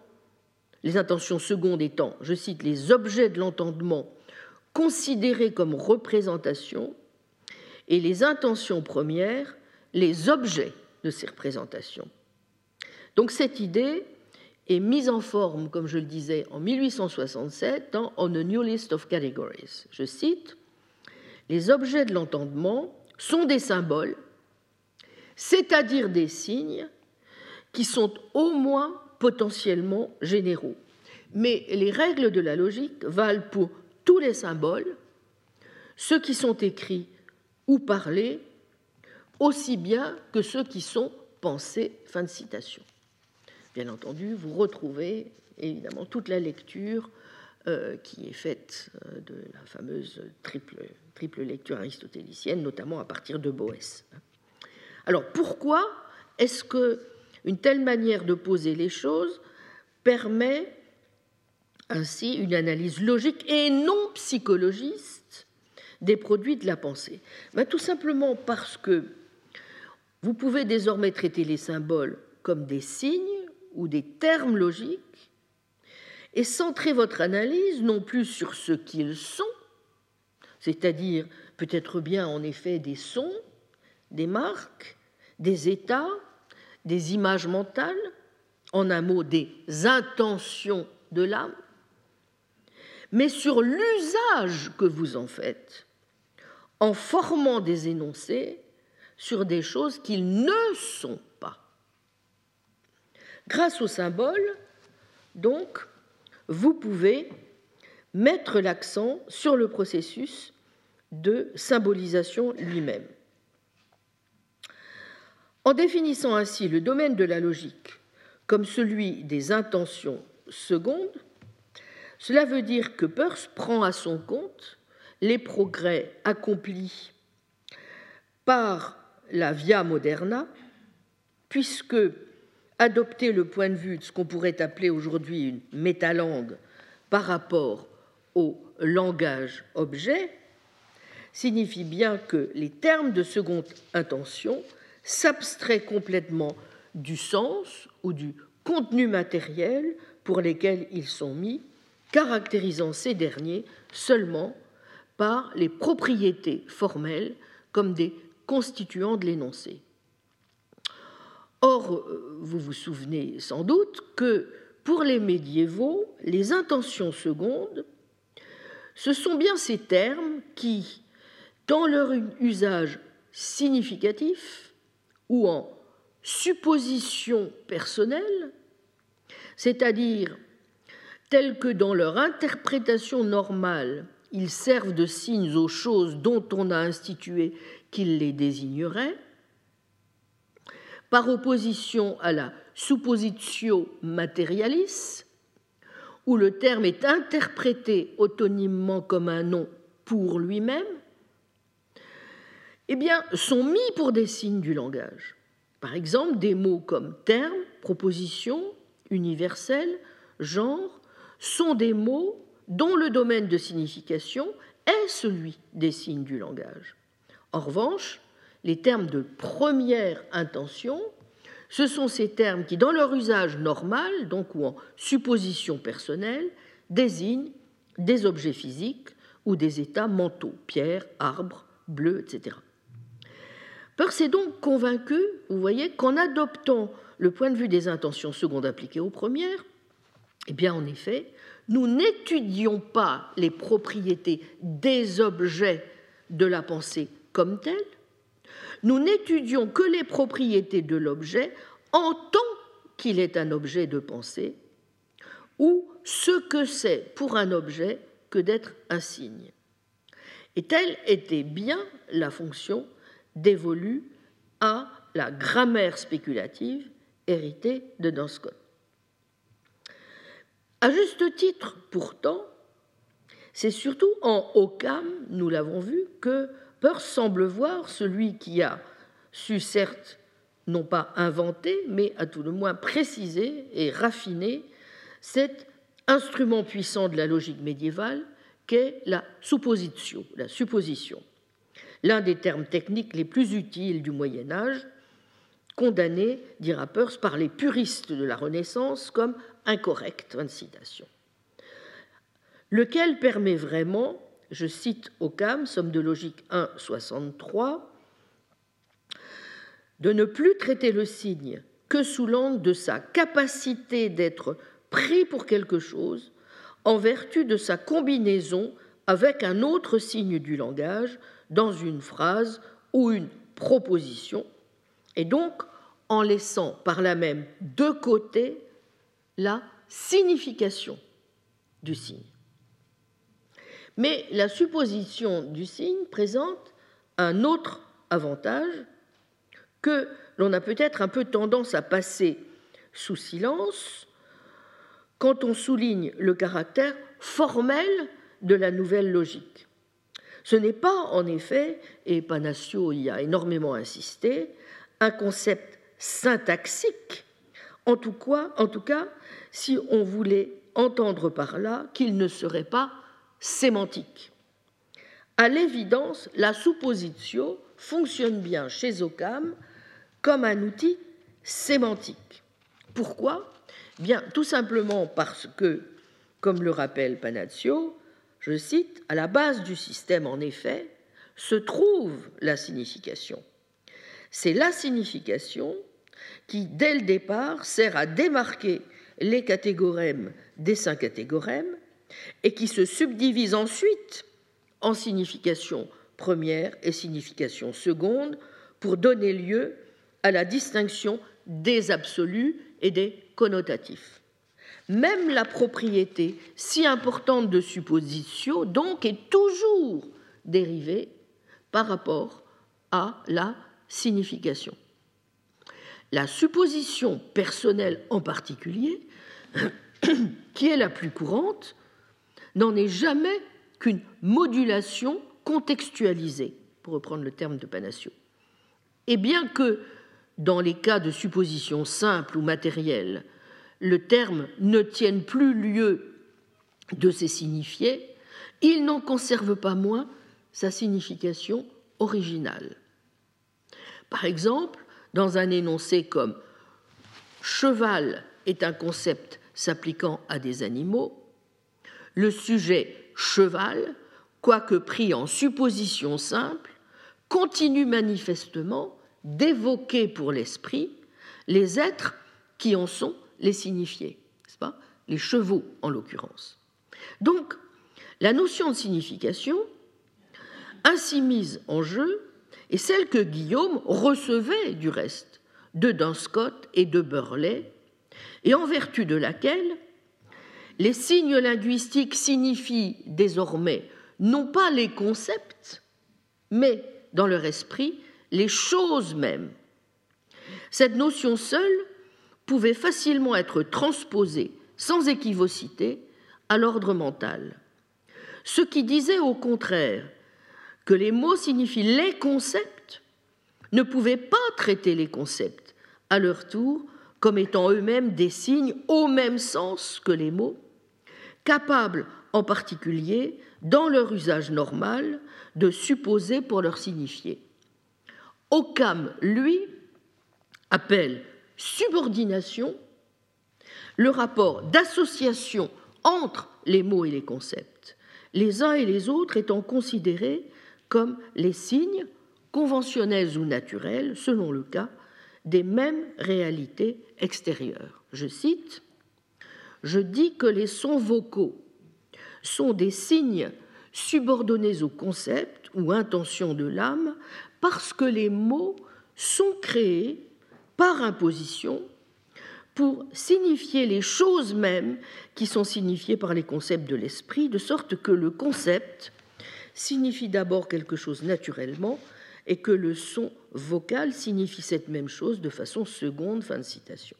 les intentions secondes étant, je cite, les objets de l'entendement considérés comme représentation, et les intentions premières, les objets de ces représentations. Donc cette idée est mise en forme, comme je le disais, en 1867 dans On a New List of Categories. Je cite Les objets de l'entendement sont des symboles, c'est-à-dire des signes qui sont au moins potentiellement généraux. Mais les règles de la logique valent pour tous les symboles, ceux qui sont écrits ou parlés, aussi bien que ceux qui sont pensés. Fin de citation. Bien entendu, vous retrouvez évidemment toute la lecture euh, qui est faite euh, de la fameuse triple, triple lecture aristotélicienne, notamment à partir de Boès. Alors pourquoi est-ce que une telle manière de poser les choses permet ainsi une analyse logique et non psychologiste des produits de la pensée? Ben, Tout simplement parce que vous pouvez désormais traiter les symboles comme des signes ou des termes logiques et centrer votre analyse non plus sur ce qu'ils sont, c'est-à-dire peut-être bien en effet des sons, des marques, des états, des images mentales, en un mot des intentions de l'âme, mais sur l'usage que vous en faites en formant des énoncés sur des choses qu'ils ne sont pas. Grâce au symbole, donc, vous pouvez mettre l'accent sur le processus de symbolisation lui-même. En définissant ainsi le domaine de la logique comme celui des intentions secondes, cela veut dire que Peirce prend à son compte les progrès accomplis par la via moderna, puisque adopter le point de vue de ce qu'on pourrait appeler aujourd'hui une métalangue par rapport au langage objet signifie bien que les termes de seconde intention s'abstraient complètement du sens ou du contenu matériel pour lesquels ils sont mis, caractérisant ces derniers seulement par les propriétés formelles comme des constituants de l'énoncé. Or, euh, vous vous souvenez sans doute que pour les médiévaux, les intentions secondes, ce sont bien ces termes qui, dans leur usage significatif ou en supposition personnelle, c'est-à-dire tels que dans leur interprétation normale, ils servent de signes aux choses dont on a institué qu'ils les désigneraient, par opposition à la suppositio materialis, où le terme est interprété autonymement comme un nom pour lui-même, eh bien, sont mis pour des signes du langage. Par exemple, des mots comme terme, proposition, universel, genre, sont des mots dont le domaine de signification est celui des signes du langage. En revanche, les termes de première intention, ce sont ces termes qui, dans leur usage normal, donc ou en supposition personnelle, désignent des objets physiques ou des états mentaux, pierre, arbre, bleu, etc. Peirce est donc convaincu, vous voyez, qu'en adoptant le point de vue des intentions secondes appliquées aux premières, eh bien, en effet, nous n'étudions pas les propriétés des objets de la pensée comme tels, nous n'étudions que les propriétés de l'objet en tant qu'il est un objet de pensée, ou ce que c'est pour un objet que d'être un signe. Et telle était bien la fonction dévolue à la grammaire spéculative héritée de Scott. À juste titre, pourtant, c'est surtout en Occam, nous l'avons vu, que Peirce semble voir celui qui a su, certes, non pas inventer, mais à tout le moins préciser et raffiner cet instrument puissant de la logique médiévale qu'est la supposition, l'un des termes techniques les plus utiles du Moyen Âge, condamné, dira Peirce, par les puristes de la Renaissance comme incorrect, lequel permet vraiment, je cite Occam, somme de logique 1, 63, de ne plus traiter le signe que sous l'angle de sa capacité d'être pris pour quelque chose en vertu de sa combinaison avec un autre signe du langage dans une phrase ou une proposition, et donc en laissant par là même de côté la signification du signe. Mais la supposition du signe présente un autre avantage que l'on a peut-être un peu tendance à passer sous silence quand on souligne le caractère formel de la nouvelle logique. Ce n'est pas, en effet, et Panassio y a énormément insisté, un concept syntaxique, en tout, cas, en tout cas si on voulait entendre par là qu'il ne serait pas sémantique. À l'évidence, la suppositio fonctionne bien chez Occam comme un outil sémantique. Pourquoi? Bien, tout simplement parce que, comme le rappelle Panazio, je cite, à la base du système, en effet, se trouve la signification. C'est la signification qui, dès le départ, sert à démarquer les catégorèmes des cinq catégorèmes et qui se subdivise ensuite en signification première et signification seconde pour donner lieu à la distinction des absolus et des connotatifs. Même la propriété si importante de supposition, donc, est toujours dérivée par rapport à la signification. La supposition personnelle en particulier, qui est la plus courante, n'en est jamais qu'une modulation contextualisée, pour reprendre le terme de Panassio. Et bien que, dans les cas de supposition simple ou matérielle, le terme ne tienne plus lieu de ses signifiés, il n'en conserve pas moins sa signification originale. Par exemple, dans un énoncé comme cheval est un concept s'appliquant à des animaux, le sujet cheval, quoique pris en supposition simple, continue manifestement d'évoquer pour l'esprit les êtres qui en sont les signifiés, pas? Les chevaux en l'occurrence. Donc, la notion de signification, ainsi mise en jeu, est celle que Guillaume recevait du reste de Dunscott et de Burley, et en vertu de laquelle les signes linguistiques signifient désormais non pas les concepts, mais dans leur esprit les choses mêmes. Cette notion seule pouvait facilement être transposée sans équivocité à l'ordre mental. Ce qui disait au contraire que les mots signifient les concepts ne pouvait pas traiter les concepts à leur tour comme étant eux-mêmes des signes au même sens que les mots, capables en particulier, dans leur usage normal, de supposer pour leur signifier. Occam, lui, appelle subordination le rapport d'association entre les mots et les concepts, les uns et les autres étant considérés comme les signes, conventionnels ou naturels, selon le cas, des mêmes réalités extérieures. Je cite Je dis que les sons vocaux sont des signes subordonnés au concept ou intention de l'âme parce que les mots sont créés par imposition pour signifier les choses mêmes qui sont signifiées par les concepts de l'esprit, de sorte que le concept signifie d'abord quelque chose naturellement et que le son vocal signifie cette même chose de façon seconde. Fin de citation.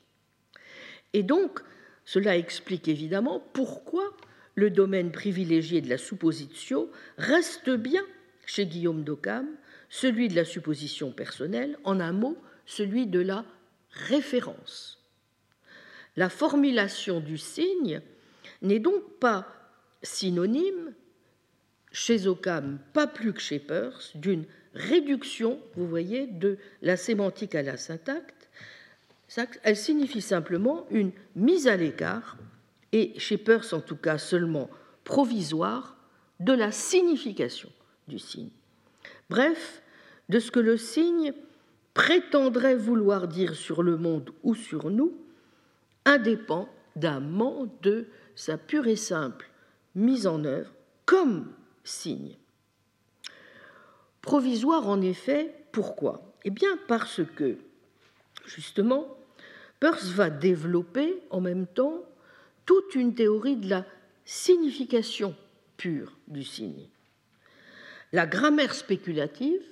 Et donc, cela explique évidemment pourquoi le domaine privilégié de la supposition reste bien chez Guillaume d'Occam, celui de la supposition personnelle, en un mot, celui de la référence. La formulation du signe n'est donc pas synonyme, chez Occam, pas plus que chez Peirce, d'une réduction, vous voyez, de la sémantique à la syntaxe. Elle signifie simplement une mise à l'écart, et chez Peirce en tout cas seulement provisoire, de la signification du signe. Bref, de ce que le signe prétendrait vouloir dire sur le monde ou sur nous, indépendamment de sa pure et simple mise en œuvre comme signe. Provisoire en effet, pourquoi? Eh bien parce que, justement, Peirce va développer en même temps toute une théorie de la signification pure du signe. La grammaire spéculative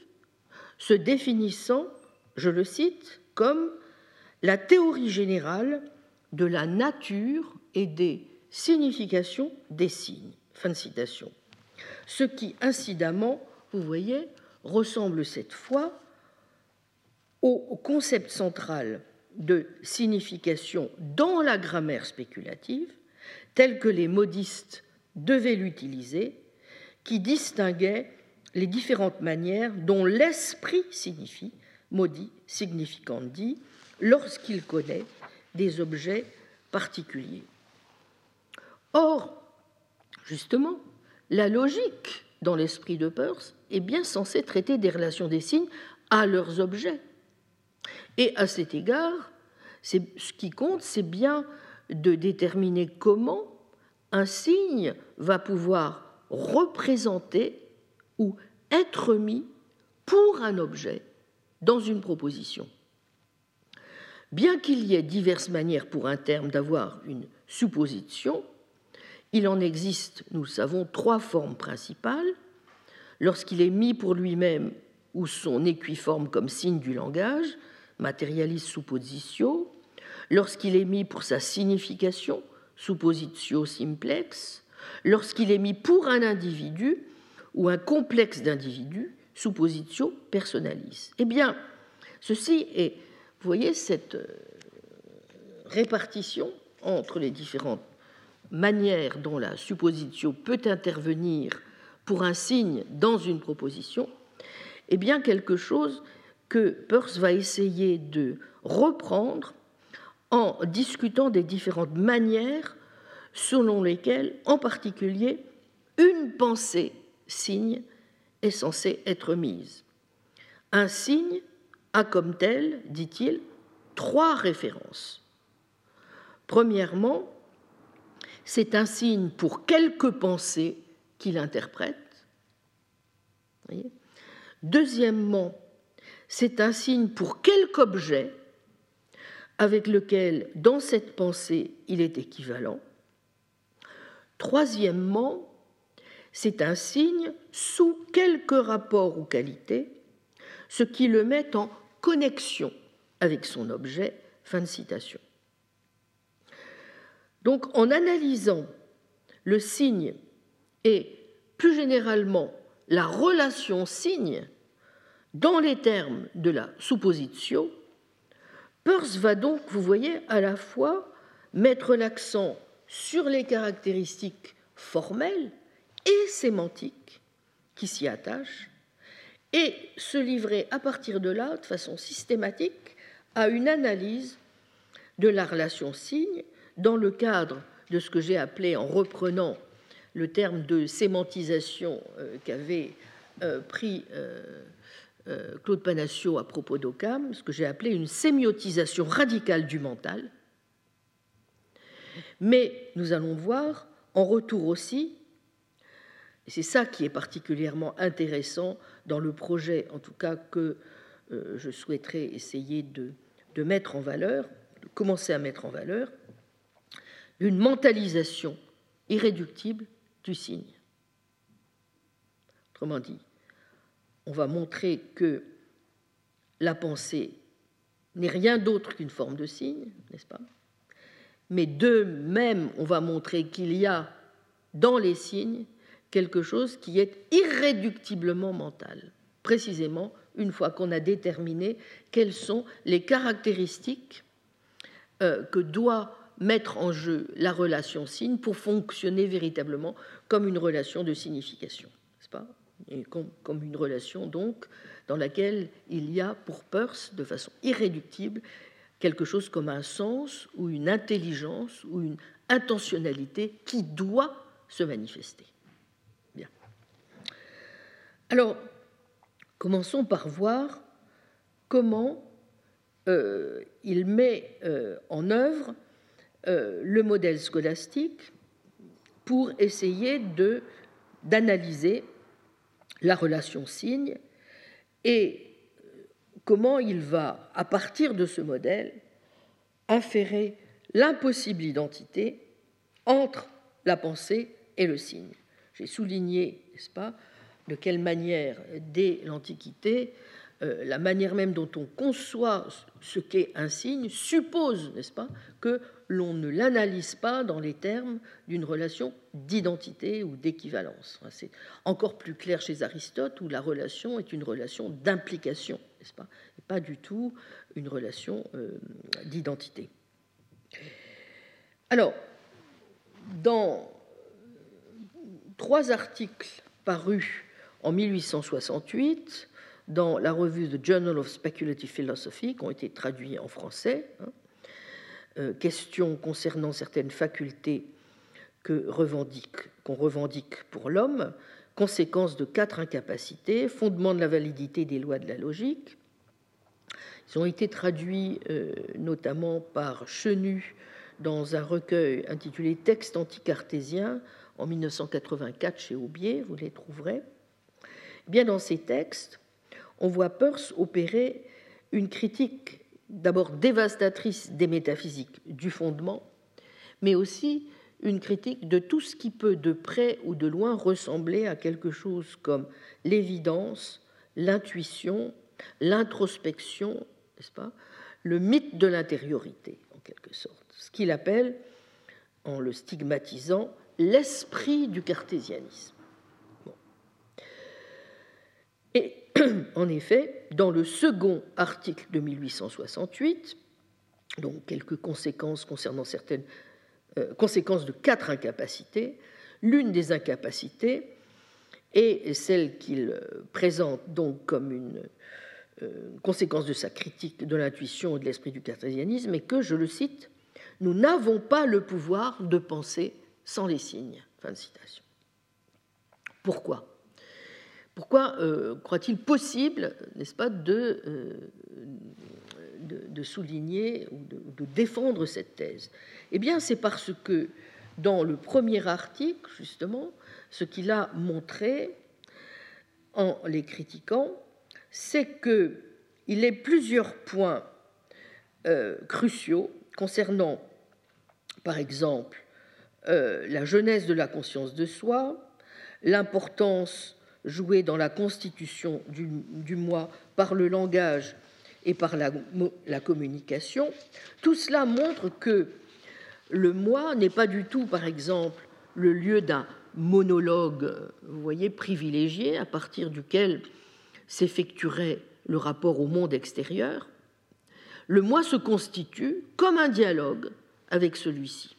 se définissant, je le cite, comme la théorie générale de la nature et des significations des signes. Fin de citation. Ce qui, incidemment, vous voyez, ressemble cette fois au concept central de signification dans la grammaire spéculative, tel que les modistes devaient l'utiliser, qui distinguait les différentes manières dont l'esprit signifie, maudit, significant dit, lorsqu'il connaît des objets particuliers. Or, justement, la logique dans l'esprit de Peirce est bien censée traiter des relations des signes à leurs objets. Et à cet égard, ce qui compte, c'est bien de déterminer comment un signe va pouvoir représenter ou être mis pour un objet dans une proposition. Bien qu'il y ait diverses manières pour un terme d'avoir une supposition, il en existe, nous le savons, trois formes principales. Lorsqu'il est mis pour lui-même ou son équiforme comme signe du langage, materialis suppositio, lorsqu'il est mis pour sa signification, suppositio simplex, lorsqu'il est mis pour un individu ou un complexe d'individus, suppositio personalis. Eh bien, ceci est, vous voyez, cette euh, répartition entre les différentes manières dont la suppositio peut intervenir pour un signe dans une proposition, est bien quelque chose que Peirce va essayer de reprendre en discutant des différentes manières selon lesquelles, en particulier, une pensée signe est censée être mise. Un signe a comme tel, dit-il, trois références. Premièrement, c'est un signe pour quelque pensée qu'il interprète. Deuxièmement, c'est un signe pour quelque objet avec lequel, dans cette pensée, il est équivalent. Troisièmement, c'est un signe sous quelque rapport ou qualité, ce qui le met en connexion avec son objet. Fin de citation. Donc en analysant le signe et plus généralement la relation signe dans les termes de la suppositio, Peirce va donc, vous voyez, à la fois mettre l'accent sur les caractéristiques formelles et sémantiques qui s'y attachent et se livrer à partir de là, de façon systématique, à une analyse de la relation signe dans le cadre de ce que j'ai appelé, en reprenant le terme de sémantisation euh, qu'avait euh, pris euh, Claude Panacio à propos d'Occam, ce que j'ai appelé une sémiotisation radicale du mental. Mais nous allons voir en retour aussi, et c'est ça qui est particulièrement intéressant dans le projet, en tout cas que je souhaiterais essayer de mettre en valeur, de commencer à mettre en valeur, une mentalisation irréductible du signe. Autrement dit, on va montrer que la pensée n'est rien d'autre qu'une forme de signe, n'est-ce pas? Mais de même, on va montrer qu'il y a dans les signes quelque chose qui est irréductiblement mental, précisément une fois qu'on a déterminé quelles sont les caractéristiques euh, que doit mettre en jeu la relation signe pour fonctionner véritablement comme une relation de signification, n'est-ce pas? Comme, une relation donc dans laquelle il y a pour Peirce, de façon irréductible, quelque chose comme un sens ou une intelligence ou une intentionnalité qui doit se manifester. Bien. Alors, commençons par voir comment euh, il met euh, en œuvre euh, le modèle scolastique pour essayer de, d'analyser la relation signe et comment il va, à partir de ce modèle, inférer l'impossible identité entre la pensée et le signe. j'ai souligné, n'est-ce pas, de quelle manière, dès l'Antiquité, euh, la manière même dont on conçoit ce qu'est un signe suppose, n'est-ce pas, que l'on ne l'analyse pas dans les termes d'une relation d'identité ou d'équivalence. C'est encore plus clair chez Aristote, où la relation est une relation d'implication, n'est-ce pas, pas du tout une relation euh, d'identité. Alors, dans trois articles parus en 1868 dans la revue The Journal of Speculative Philosophy, qui ont été traduits en français. Hein, euh, questions concernant certaines facultés qu'on revendique pour l'homme, conséquences de quatre incapacités, fondement de la validité des lois de la logique. Ils ont été traduits euh, notamment par Chenu dans un recueil intitulé Texte anticartésien en 1984 chez Aubier, vous les trouverez. Bien dans ces textes, on voit Peirce opérer une critique d'abord dévastatrice des métaphysiques du fondement, mais aussi une critique de tout ce qui peut de près ou de loin ressembler à quelque chose comme l'évidence, l'intuition, l'introspection, n'est-ce pas, le mythe de l'intériorité, en quelque sorte, ce qu'il appelle, en le stigmatisant, l'esprit du cartésianisme. Et en effet, dans le second article de 1868, donc quelques conséquences concernant certaines euh, conséquences de quatre incapacités, l'une des incapacités est celle qu'il présente donc comme une euh, conséquence de sa critique de l'intuition et de l'esprit du cartésianisme, et que, je le cite, nous n'avons pas le pouvoir de penser sans les signes. Fin de citation. Pourquoi? Pourquoi euh, croit-il possible, n'est-ce pas, de, euh, souligner ou de, défendre cette thèse? Eh bien, c'est parce que dans le premier article, justement, ce qu'il a montré en les critiquant, c'est qu'il est plusieurs points euh, cruciaux concernant, par exemple, la jeunesse de la conscience de soi, l'importance jouée dans la constitution du, moi par le langage et par la, la, communication, tout cela montre que le moi n'est pas du tout, par exemple, le lieu d'un monologue, vous voyez, privilégié, à partir duquel s'effectuerait le rapport au monde extérieur, le moi se constitue comme un dialogue avec celui-ci.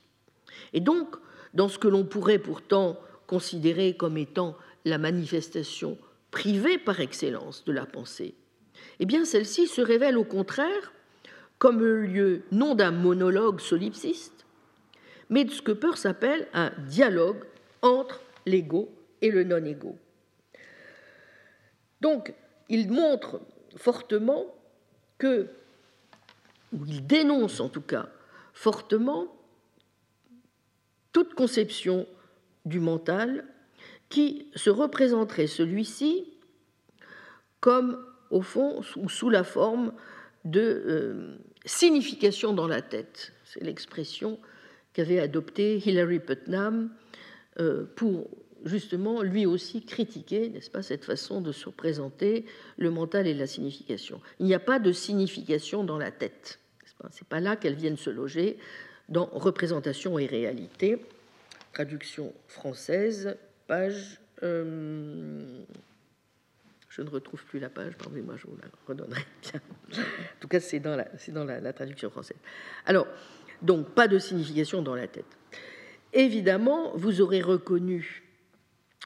Et donc, dans ce que l'on pourrait pourtant considérer comme étant la manifestation privée par excellence de la pensée, eh bien celle-ci se révèle au contraire comme le lieu non d'un monologue solipsiste, mais de ce que Peirce appelle un dialogue entre l'ego et le non-ego. Donc, il montre fortement que, ou il dénonce en tout cas fortement, toute conception du mental qui se représenterait celui-ci comme, au fond, ou sous la forme de euh, signification dans la tête. C'est l'expression qu'avait adoptée Hilary Putnam euh, pour justement lui aussi critiquer, n'est-ce pas, cette façon de se représenter le mental et la signification. Il n'y a pas de signification dans la tête. Ce n'est pas là qu'elles viennent se loger dans Représentation et réalité, traduction française, page. Euh, je ne retrouve plus la page, pardonnez-moi, je vous la redonnerai. en tout cas, c'est dans, la, traduction française. Alors, donc, pas de signification dans la tête. Évidemment, vous aurez reconnu,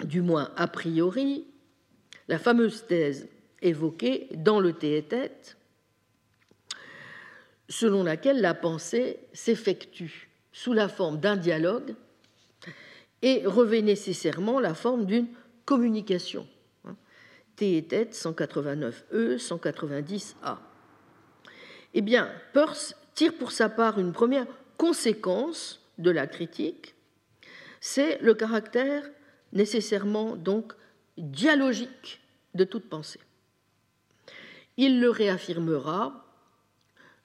du moins a priori, la fameuse thèse évoquée dans le tête selon laquelle la pensée s'effectue sous la forme d'un dialogue et revêt nécessairement la forme d'une communication. T et tête 189E, 190A. Eh bien, Peirce tire pour sa part une première conséquence de la critique, c'est le caractère nécessairement donc dialogique de toute pensée. Il le réaffirmera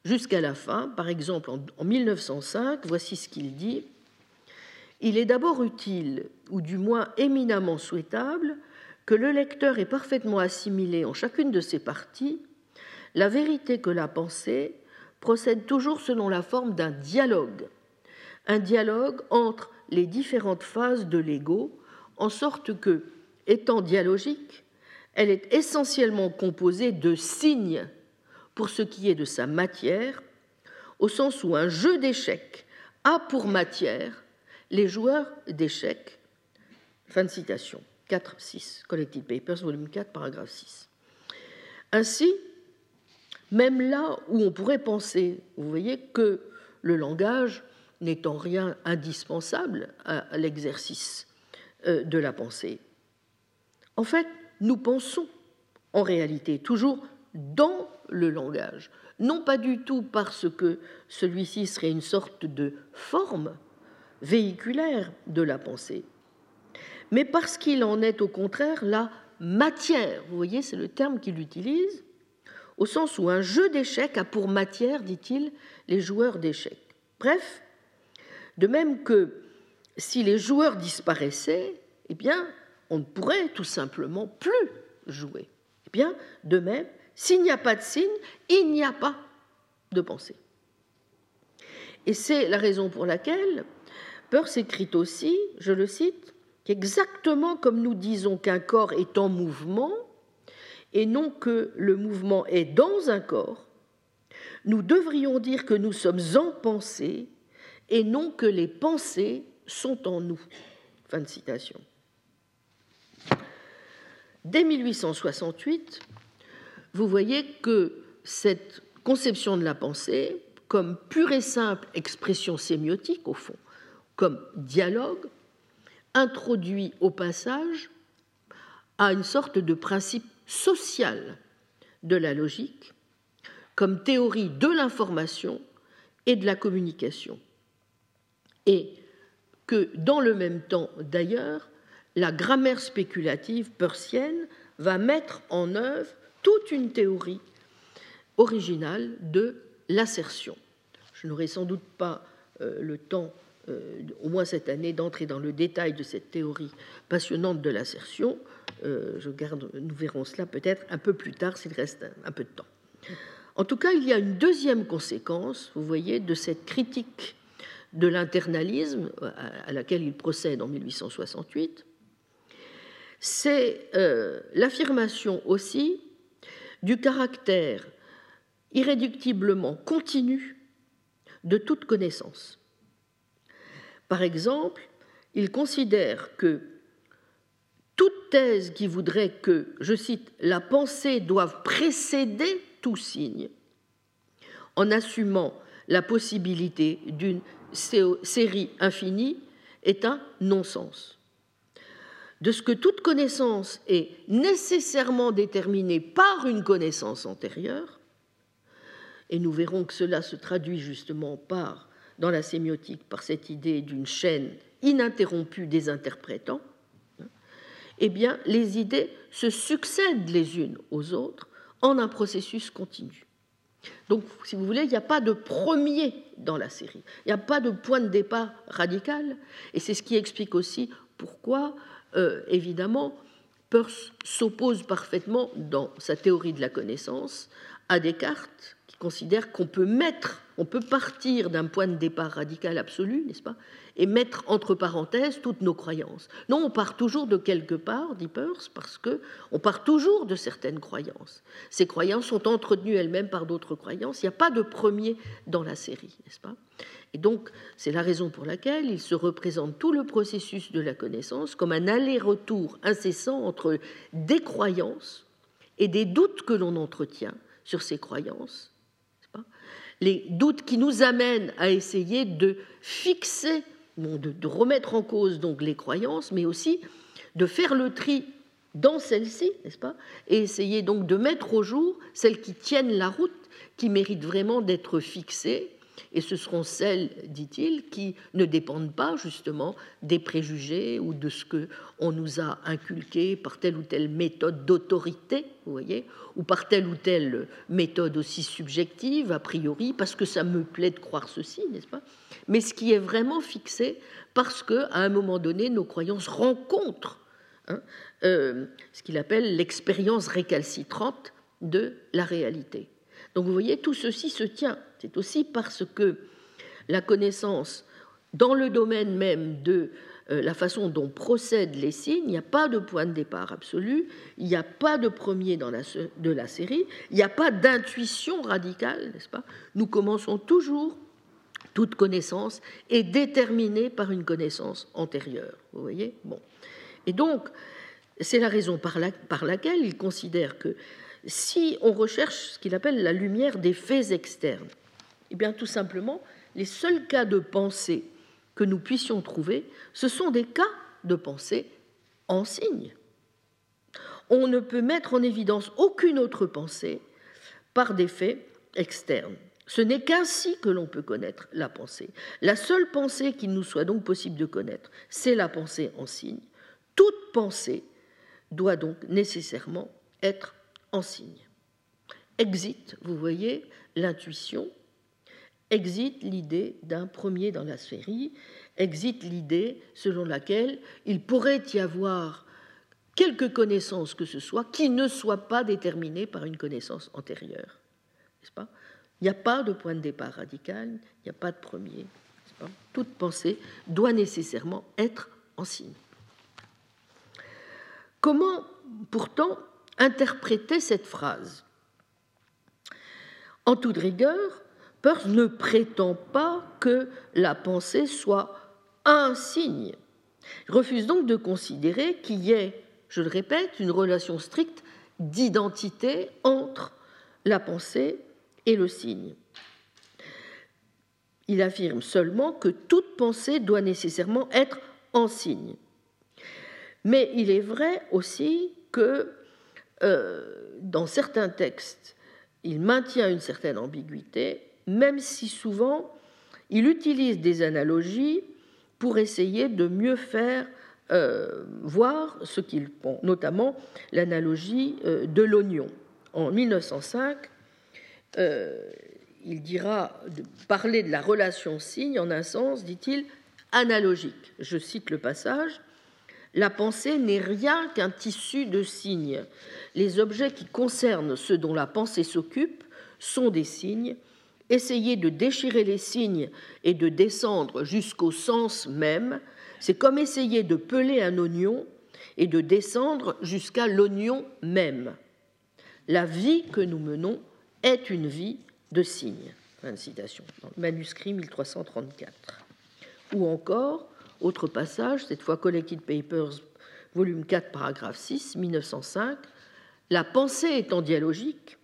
jusqu'à la fin. Par exemple, en 1905, voici ce qu'il dit. Il est d'abord utile, ou du moins éminemment souhaitable, que le lecteur ait parfaitement assimilé en chacune de ses parties la vérité que la pensée procède toujours selon la forme d'un dialogue, un dialogue entre les différentes phases de l'ego, en sorte que, étant dialogique, elle est essentiellement composée de signes pour ce qui est de sa matière, au sens où un jeu d'échecs a pour matière les joueurs d'échecs. Fin de citation. 4, 6, Collected Papers, volume 4, paragraphe 6. Ainsi, même là où on pourrait penser, vous voyez, que le langage n'est en rien indispensable à l'exercice euh, de la pensée. En fait, nous pensons en réalité toujours dans le langage, non pas du tout parce que celui-ci serait une sorte de forme véhiculaire de la pensée, mais parce qu'il en est au contraire la matière. Vous voyez, c'est le terme qu'il utilise, au sens où un jeu d'échecs a pour matière, dit-il, les joueurs d'échecs. Bref, de même que si les joueurs disparaissaient, eh bien, on ne pourrait tout simplement plus jouer. Eh bien, de même, s'il n'y a pas de signe, il n'y a pas de pensée. Et c'est la raison pour laquelle Peirce écrit aussi, je le cite, qu'exactement comme nous disons qu'un corps est en mouvement, et non que le mouvement est dans un corps, nous devrions dire que nous sommes en pensée et non que les pensées sont en nous. Fin de citation. Dès 1868, vous voyez que cette conception de la pensée, comme pure et simple expression sémiotique, au fond, comme dialogue, introduit au passage à une sorte de principe social de la logique, comme théorie de l'information et de la communication. Et que dans le même temps, d'ailleurs, la grammaire spéculative persienne va mettre en œuvre toute une théorie originale de l'assertion. Je n'aurai sans doute pas euh, le temps, euh, au moins cette année, d'entrer dans le détail de cette théorie passionnante de l'assertion. Euh, je garde, nous verrons cela peut-être un peu plus tard s'il reste un, peu de temps. En tout cas, il y a une deuxième conséquence, vous voyez, de cette critique de l'internalisme à laquelle il procède en 1868, c'est euh, l'affirmation aussi du caractère irréductiblement continu de toute connaissance. Par exemple, il considère que toute thèse qui voudrait que, je cite, la pensée doive précéder tout signe, en assumant la possibilité d'une série infinie, est un non-sens. De ce que toute connaissance est nécessairement déterminée par une connaissance antérieure, et nous verrons que cela se traduit justement par, dans la sémiotique par cette idée d'une chaîne ininterrompue des interprétants, eh bien, les idées se succèdent les unes aux autres en un processus continu. Donc, si vous voulez, il n'y a pas de premier dans la série, il n'y a pas de point de départ radical, et c'est ce qui explique aussi pourquoi euh, évidemment, Peirce s'oppose parfaitement dans sa théorie de la connaissance à Descartes, considère qu'on peut mettre, on peut partir d'un point de départ radical absolu, n'est-ce pas, et mettre entre parenthèses toutes nos croyances. Non, on part toujours de quelque part, dit Peirce, parce que on part toujours de certaines croyances. Ces croyances sont entretenues elles-mêmes par d'autres croyances. Il n'y a pas de premier dans la série, n'est-ce pas? Et donc, c'est la raison pour laquelle il se représente tout le processus de la connaissance comme un aller-retour incessant entre des croyances et des doutes que l'on entretient sur ces croyances. Les doutes qui nous amènent à essayer de fixer, de, remettre en cause donc les croyances, mais aussi de faire le tri dans celles-ci, n'est-ce pas Et essayer donc de mettre au jour celles qui tiennent la route, qui méritent vraiment d'être fixées et ce seront celles, dit-il, qui ne dépendent pas justement des préjugés ou de ce que on nous a inculqué par telle ou telle méthode d'autorité, vous voyez, ou par telle ou telle méthode aussi subjective a priori, parce que ça me plaît de croire ceci, n'est-ce pas? Mais ce qui est vraiment fixé parce que à un moment donné, nos croyances rencontrent hein, euh, ce qu'il appelle l'expérience récalcitrante de la réalité. Donc vous voyez, tout ceci se tient. C'est aussi parce que la connaissance, dans le domaine même de euh, la façon dont procèdent les signes, il n'y a pas de point de départ absolu, il n'y a pas de premier de la série, il n'y a pas d'intuition radicale, n'est-ce pas? Nous commençons toujours, toute connaissance est déterminée par une connaissance antérieure, vous voyez? Bon. Et donc, c'est la raison par laquelle il considère que si on recherche ce qu'il appelle la lumière des faits externes, eh bien tout simplement, les seuls cas de pensée que nous puissions trouver, ce sont des cas de pensée en signe. On ne peut mettre en évidence aucune autre pensée par des faits externes. Ce n'est qu'ainsi que l'on peut connaître la pensée. La seule pensée qu'il nous soit donc possible de connaître, c'est la pensée en signe. Toute pensée doit donc nécessairement être en signe. Exit, vous voyez, l'intuition, exit l'idée d'un premier dans la série, exit l'idée selon laquelle il pourrait y avoir quelque connaissance que ce soit qui ne soit pas déterminée par une connaissance antérieure. N'est-ce pas? Il n'y a pas de point de départ radical, il n'y a pas de premier. Toute pensée doit nécessairement être en signe. Comment pourtant interpréter cette phrase? En toute rigueur, Peirce ne prétend pas que la pensée soit un signe. Il refuse donc de considérer qu'il y ait, je le répète, une relation stricte d'identité entre la pensée et le signe. Il affirme seulement que toute pensée doit nécessairement être en signe. Mais il est vrai aussi que euh, dans certains textes, il maintient une certaine ambiguïté, même si souvent il utilise des analogies pour essayer de mieux faire euh, voir ce qu'il pense, notamment l'analogie euh, de l'oignon. En 1905, il dira de parler de la relation signe en un sens, dit-il, analogique. Je cite le passage. La pensée n'est rien qu'un tissu de signes. Les objets qui concernent ceux dont la pensée s'occupe sont des signes. Essayer de déchirer les signes et de descendre jusqu'au sens même, c'est comme essayer de peler un oignon et de descendre jusqu'à l'oignon même. La vie que nous menons est une vie de signes. Fin de citation, manuscrit 1334. Ou encore, autre passage, cette fois Collected Papers, volume 4, paragraphe 6, 1905. La pensée étant dialogique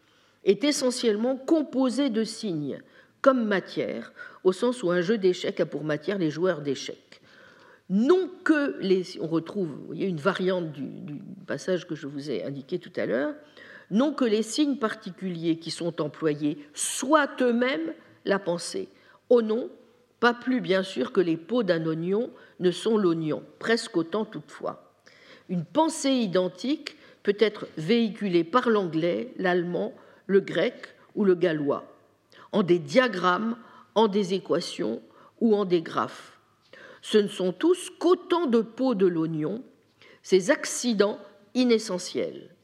est essentiellement composée de signes, comme matière, au sens où un jeu d'échecs a pour matière les joueurs d'échecs. Non que les. On retrouve vous voyez, une variante du passage que je vous ai indiqué tout à l'heure. Non que les signes particuliers qui sont employés soient eux-mêmes la pensée, au nom pas plus bien sûr que les peaux d'un oignon ne sont l'oignon, presque autant toutefois. Une pensée identique peut être véhiculée par l'anglais, l'allemand, le grec ou le gallois, en des diagrammes, en des équations ou en des graphes. Ce ne sont tous qu'autant de peaux de l'oignon, ces accidents inessentiels.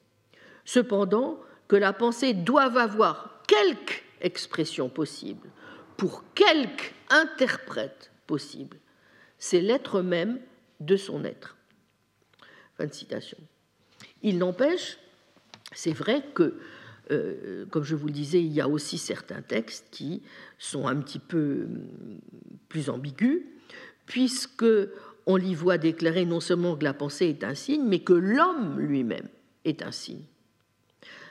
Cependant, que la pensée doive avoir quelque expression possible, pour quelque interprète possible. C'est l'être même de son être. Fin de citation. Il n'empêche, c'est vrai que, euh, comme je vous le disais, il y a aussi certains textes qui sont un petit peu hum, plus ambigus, puisque on y voit déclarer non seulement que la pensée est un signe, mais que l'homme lui-même est un signe.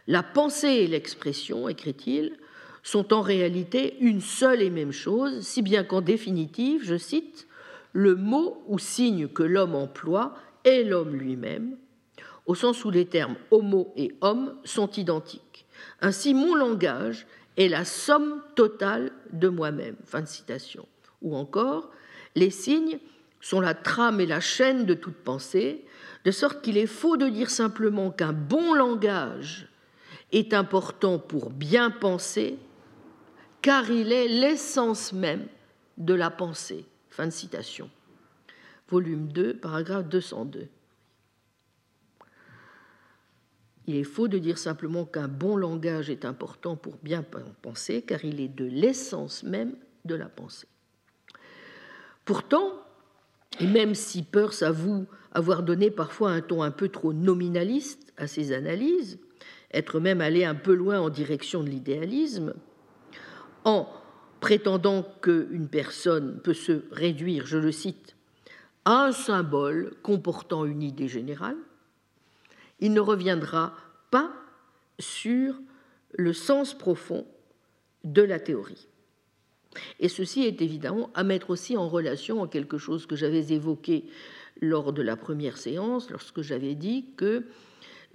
La pensée et l'expression, écrit-il, sont en réalité une seule et même chose, si bien qu'en définitive, je cite, le mot ou signe que l'homme emploie est l'homme lui-même, au sens où les termes homo et homme sont identiques. Ainsi, mon langage est la somme totale de moi-même. Fin de citation. Ou encore, les signes sont la trame et la chaîne de toute pensée, de sorte qu'il est faux de dire simplement qu'un bon langage est important pour bien penser, car il est l'essence même de la pensée. Fin de citation. Volume 2, paragraphe 202. Il est faux de dire simplement qu'un bon langage est important pour bien penser, car il est de l'essence même de la pensée. Pourtant, et même si Peirce avoue avoir donné parfois un ton un peu trop nominaliste à ses analyses, être même allé un peu loin en direction de l'idéalisme, en prétendant qu'une personne peut se réduire, je le cite, à un symbole comportant une idée générale, il ne reviendra pas sur le sens profond de la théorie. Et ceci est évidemment à mettre aussi en relation à quelque chose que j'avais évoqué lors de la première séance, lorsque j'avais dit que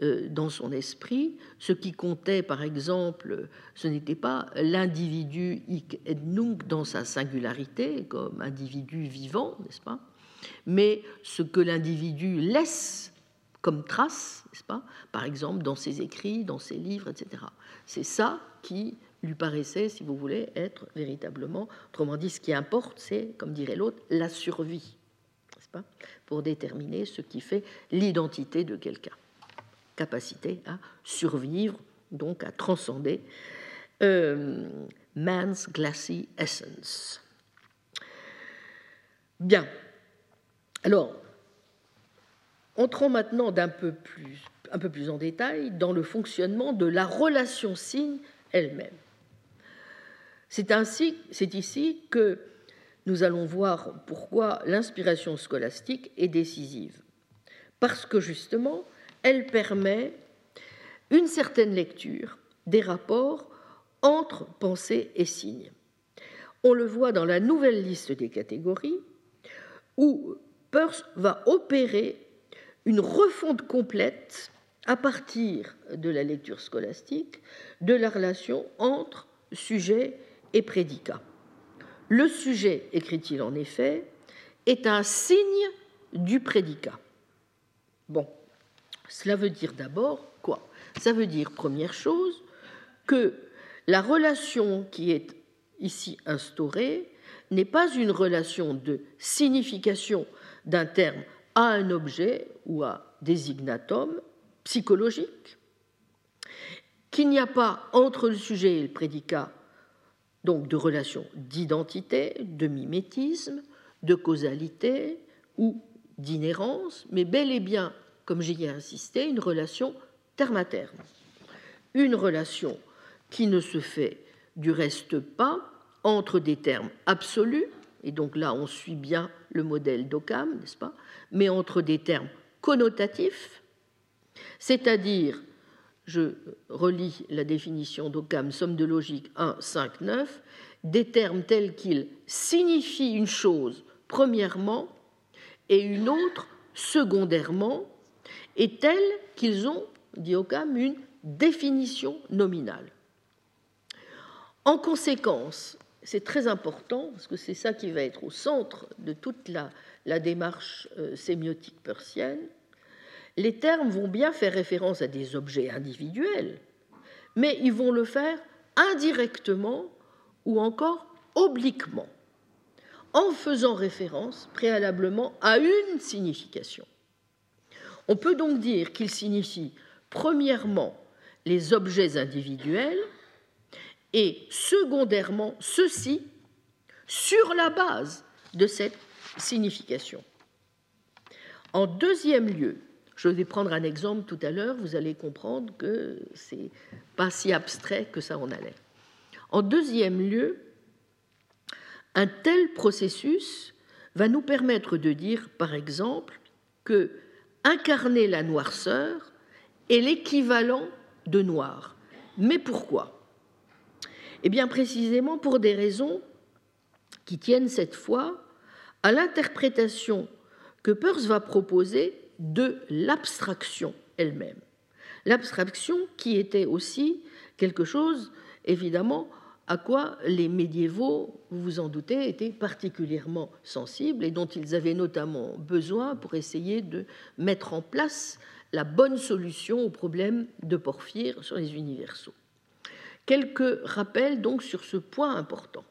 euh, dans son esprit, ce qui comptait, par exemple, ce n'était pas l'individu hic et nunc dans sa singularité, comme individu vivant, n'est-ce pas, mais ce que l'individu laisse comme trace, n'est-ce pas, par exemple, dans ses écrits, dans ses livres, etc. C'est ça qui lui paraissait, si vous voulez, être véritablement, autrement dit, ce qui importe, c'est, comme dirait l'autre, la survie, n'est-ce pas, pour déterminer ce qui fait l'identité de quelqu'un capacité à survivre, donc à transcender euh, man's glassy essence. Bien. Alors, entrons maintenant d'un peu plus, un peu plus en détail dans le fonctionnement de la relation signe elle-même. C'est ainsi, c'est ici que nous allons voir pourquoi l'inspiration scolastique est décisive. Parce que justement, elle permet une certaine lecture des rapports entre pensée et signe. On le voit dans la nouvelle liste des catégories, où Peirce va opérer une refonte complète à partir de la lecture scolastique de la relation entre sujet et prédicat. Le sujet, écrit-il en effet, est un signe du prédicat. Bon, cela veut dire d'abord quoi? Ça veut dire, première chose, que la relation qui est ici instaurée n'est pas une relation de signification d'un terme à un objet ou à désignatum psychologique, qu'il n'y a pas entre le sujet et le prédicat donc de relation d'identité, de mimétisme, de causalité ou d'inhérence, mais bel et bien comme j'y ai insisté, une relation terme à terme. Une relation qui ne se fait du reste pas entre des termes absolus, et donc là on suit bien le modèle d'Occam, n'est-ce pas, mais entre des termes connotatifs, c'est-à-dire, je relis la définition d'Occam, somme de logique 1, 5, 9, des termes tels qu'ils signifient une chose premièrement et une autre secondairement, et tels qu'ils ont, dit Occam, une définition nominale. En conséquence, c'est très important, parce que c'est ça qui va être au centre de toute la, démarche euh, sémiotique persienne, les termes vont bien faire référence à des objets individuels, mais ils vont le faire indirectement ou encore obliquement, en faisant référence préalablement à une signification. On peut donc dire qu'il signifie premièrement les objets individuels et secondairement ceux-ci sur la base de cette signification. En deuxième lieu, je vais prendre un exemple tout à l'heure, vous allez comprendre que c'est pas si abstrait que ça en allait. En deuxième lieu, un tel processus va nous permettre de dire, par exemple, que incarner la noirceur est l'équivalent de noir. Mais pourquoi? Eh bien précisément pour des raisons qui tiennent cette fois à l'interprétation que Peirce va proposer de l'abstraction elle-même. L'abstraction qui était aussi quelque chose évidemment, à quoi les médiévaux, vous vous en doutez, étaient particulièrement sensibles et dont ils avaient notamment besoin pour essayer de mettre en place la bonne solution au problème de Porphyre sur les universaux. Quelques rappels donc sur ce point important.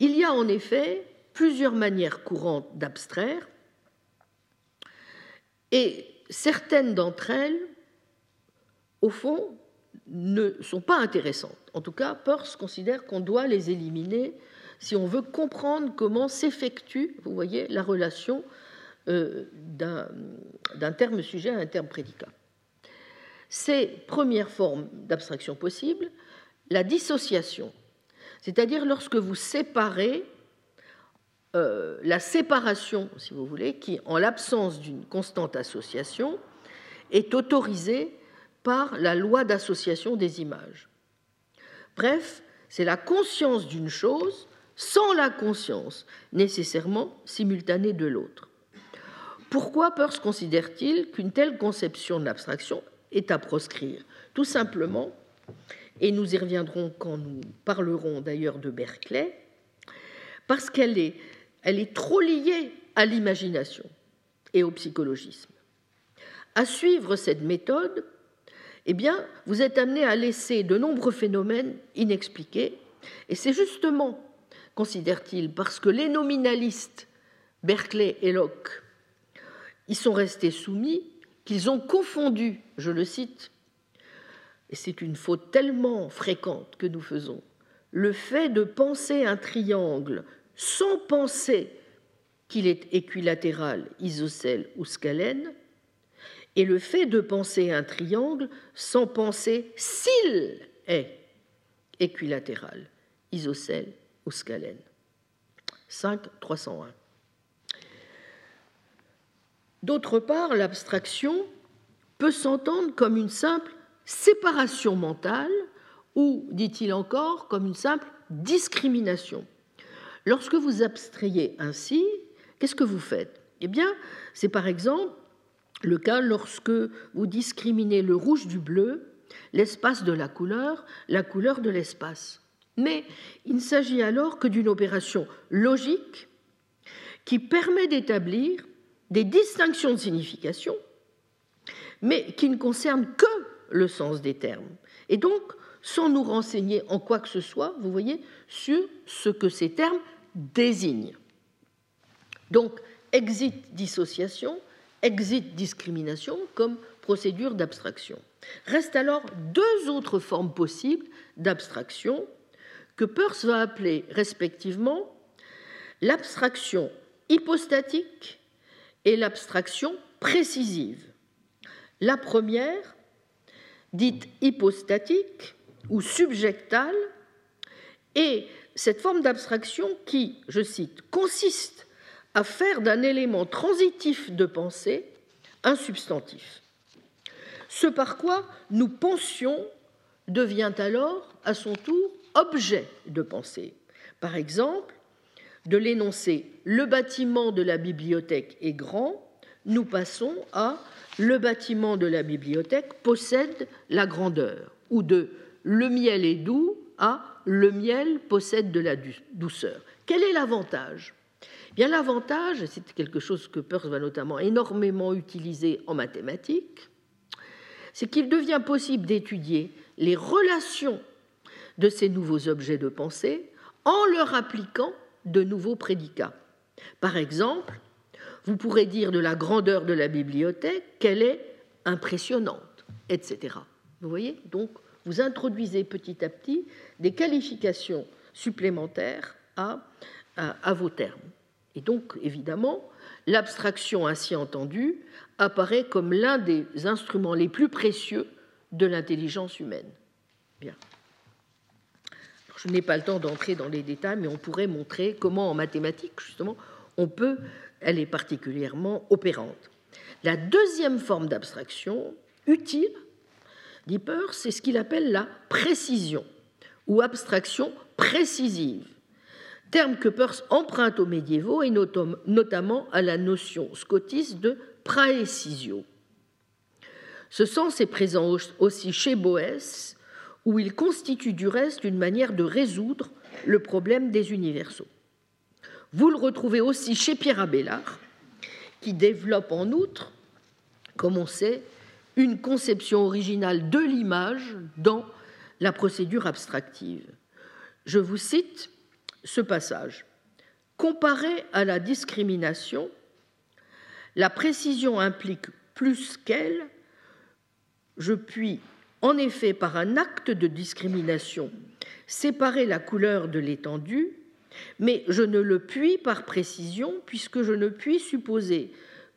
Il y a en effet plusieurs manières courantes d'abstraire et certaines d'entre elles, au fond, ne sont pas intéressantes. En tout cas, Peirce considère qu'on doit les éliminer si on veut comprendre comment s'effectue, vous voyez, la relation euh, d'un terme sujet à un terme prédicat. Ces premières formes d'abstraction possibles, la dissociation, c'est-à-dire lorsque vous séparez euh, la séparation, si vous voulez, qui, en l'absence d'une constante association, est autorisée par la loi d'association des images. Bref, c'est la conscience d'une chose sans la conscience nécessairement simultanée de l'autre. Pourquoi Peirce considère-t-il qu'une telle conception de l'abstraction est à proscrire Tout simplement, et nous y reviendrons quand nous parlerons d'ailleurs de Berkeley, parce qu'elle est, trop liée à l'imagination et au psychologisme. À suivre cette méthode, eh bien, vous êtes amené à laisser de nombreux phénomènes inexpliqués, et c'est justement, considère-t-il, parce que les nominalistes, Berkeley et Locke, ils sont restés soumis, qu'ils ont confondu, je le cite, et c'est une faute tellement fréquente que nous faisons, le fait de penser un triangle sans penser qu'il est équilatéral, isocèle ou scalène, et le fait de penser un triangle sans penser s'il est équilatéral, isocèle ou scalène. 5, 301. D'autre part, l'abstraction peut s'entendre comme une simple séparation mentale ou, dit-il encore, comme une simple discrimination. Lorsque vous abstrayez ainsi, qu'est-ce que vous faites? Eh bien, c'est par exemple le cas lorsque vous discriminez le rouge du bleu, l'espace de la couleur, la couleur de l'espace. Mais il ne s'agit alors que d'une opération logique qui permet d'établir des distinctions de signification, mais qui ne concernent que le sens des termes. Et donc, sans nous renseigner en quoi que ce soit, vous voyez, sur ce que ces termes désignent. Donc, exit dissociation, exit discrimination comme procédure d'abstraction. Restent alors deux autres formes possibles d'abstraction que Peirce va appeler respectivement l'abstraction hypostatique et l'abstraction précisive. La première, dite hypostatique ou subjectale, est cette forme d'abstraction qui, je cite, consiste à faire d'un élément transitif de pensée un substantif. Ce par quoi nous pensions devient alors à son tour objet de pensée. Par exemple, de l'énoncé le bâtiment de la bibliothèque est grand, nous passons à le bâtiment de la bibliothèque possède la grandeur, ou de le miel est doux à le miel possède de la douceur. Quel est l'avantage? Eh Bien l'avantage, c'est quelque chose que Peirce va notamment énormément utiliser en mathématiques, c'est qu'il devient possible d'étudier les relations de ces nouveaux objets de pensée en leur appliquant de nouveaux prédicats. Par exemple, vous pourrez dire de la grandeur de la bibliothèque qu'elle est impressionnante, etc. Vous voyez? Donc, vous introduisez petit à petit des qualifications supplémentaires à, vos termes. Et donc, évidemment, l'abstraction ainsi entendue apparaît comme l'un des instruments les plus précieux de l'intelligence humaine. Bien. Je n'ai pas le temps d'entrer dans les détails, mais on pourrait montrer comment en mathématiques, justement, on peut elle est particulièrement opérante. La deuxième forme d'abstraction utile, dit Peirce, c'est ce qu'il appelle la précision ou abstraction précisive, terme que Peirce emprunte aux médiévaux et notamment à la notion scotiste de praecisio. Ce sens est présent aussi chez Boès, où il constitue du reste une manière de résoudre le problème des universaux. Vous le retrouvez aussi chez Pierre Abélard, qui développe en outre, comme on sait, une conception originale de l'image dans la procédure abstractive. Je vous cite ce passage. Comparé à la discrimination, la précision implique plus qu'elle. Je puis, en effet, par un acte de discrimination, séparer la couleur de l'étendue, mais je ne le puis par précision, puisque je ne puis supposer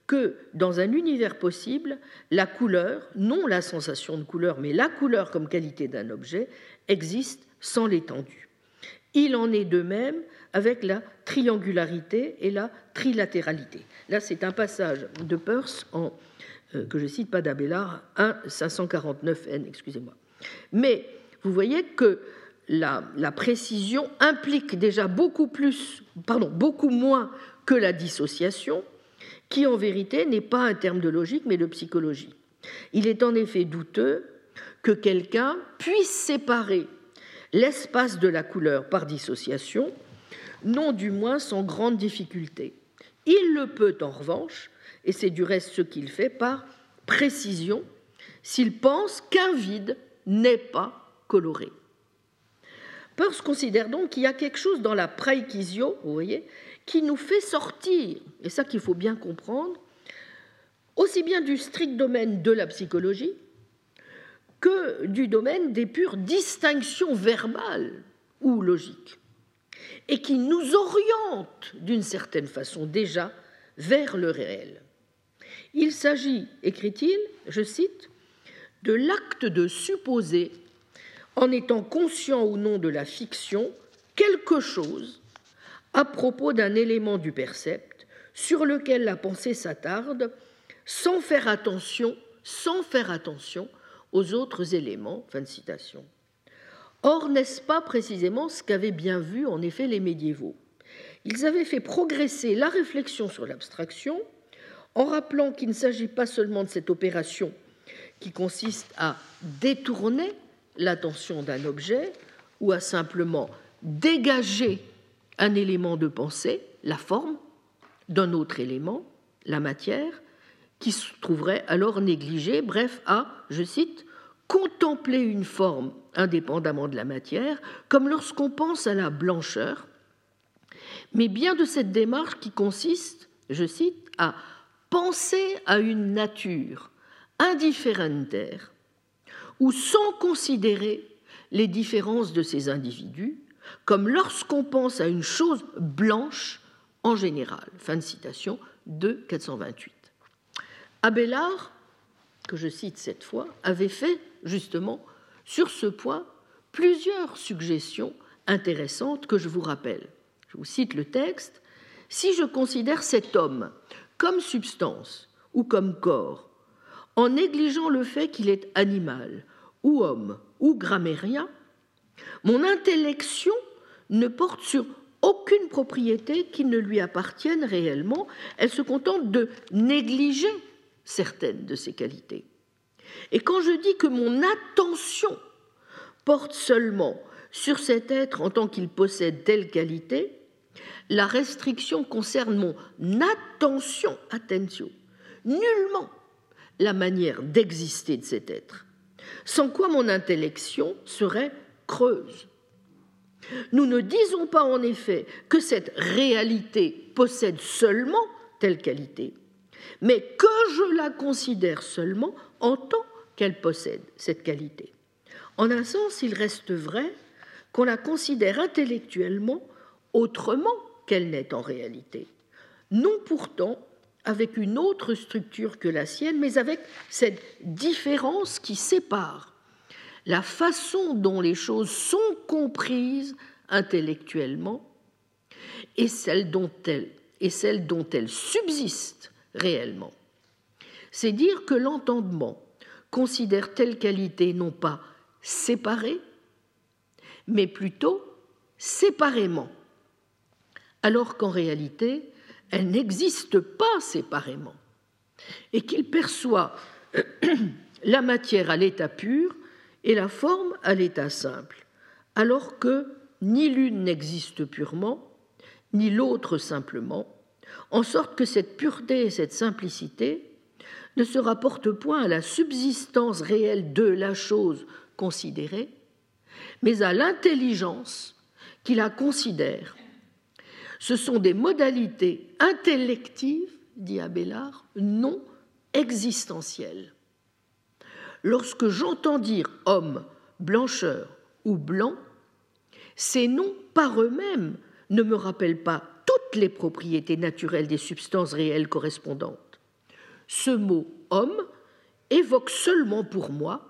que dans un univers possible, la couleur, non la sensation de couleur, mais la couleur comme qualité d'un objet, existe sans l'étendue. Il en est de même avec la triangularité et la trilatéralité. Là, c'est un passage de Peirce en, que je cite pas d'Abélard, 1 549N, excusez-moi. Mais vous voyez que la, la, précision implique déjà beaucoup plus, pardon, beaucoup moins que la dissociation, qui en vérité n'est pas un terme de logique mais de psychologie. Il est en effet douteux que quelqu'un puisse séparer l'espace de la couleur par dissociation, non du moins sans grande difficulté. Il le peut en revanche, et c'est du reste ce qu'il fait, par précision, s'il pense qu'un vide n'est pas coloré. Peirce considère donc qu'il y a quelque chose dans la praikisio, vous voyez, qui nous fait sortir, et ça qu'il faut bien comprendre, aussi bien du strict domaine de la psychologie que du domaine des pures distinctions verbales ou logiques, et qui nous oriente d'une certaine façon déjà vers le réel. Il s'agit, écrit-il, je cite, de l'acte de supposer, en étant conscient ou non de la fiction, quelque chose à propos d'un élément du percept sur lequel la pensée s'attarde sans faire attention, sans faire attention aux autres éléments. Or, n'est-ce pas précisément ce qu'avaient bien vu en effet les médiévaux? Ils avaient fait progresser la réflexion sur l'abstraction en rappelant qu'il ne s'agit pas seulement de cette opération qui consiste à détourner l'attention d'un objet ou à simplement dégager un élément de pensée, la forme, d'un autre élément, la matière, qui se trouverait alors négligé, bref, à, je cite, contempler une forme indépendamment de la matière, comme lorsqu'on pense à la blancheur, mais bien de cette démarche qui consiste, je cite, à penser à une nature indifférentaire, ou sans considérer les différences de ces individus, comme lorsqu'on pense à une chose blanche en général. Fin de citation de 428. Abélard, que je cite cette fois, avait fait justement sur ce point plusieurs suggestions intéressantes que je vous rappelle. Je vous cite le texte. Si je considère cet homme comme substance ou comme corps, en négligeant le fait qu'il est animal ou homme ou grammairien, mon intellection ne porte sur aucune propriété qui ne lui appartienne réellement, elle se contente de négliger certaines de ses qualités. Et quand je dis que mon attention porte seulement sur cet être en tant qu'il possède telle qualité, la restriction concerne mon attention, attention, nullement la manière d'exister de cet être, sans quoi mon intellection serait creuse. Nous ne disons pas en effet que cette réalité possède seulement telle qualité, mais que je la considère seulement en tant qu'elle possède cette qualité. En un sens, il reste vrai qu'on la considère intellectuellement autrement qu'elle n'est en réalité. Non pourtant avec une autre structure que la sienne, mais avec cette différence qui sépare la façon dont les choses sont comprises intellectuellement et celle dont elles, et celle dont elles subsistent réellement. C'est dire que l'entendement considère telle qualité non pas séparée, mais plutôt séparément, alors qu'en réalité, elle n'existe pas séparément, et qu'il perçoit la matière à l'état pur et la forme à l'état simple, alors que ni l'une n'existe purement, ni l'autre simplement, en sorte que cette pureté et cette simplicité ne se rapportent point à la subsistance réelle de la chose considérée, mais à l'intelligence qui la considère. Ce sont des modalités intellectives, dit Abélard, non existentielles. Lorsque j'entends dire homme, blancheur ou blanc, ces noms par eux-mêmes ne me rappellent pas toutes les propriétés naturelles des substances réelles correspondantes. Ce mot homme évoque seulement pour moi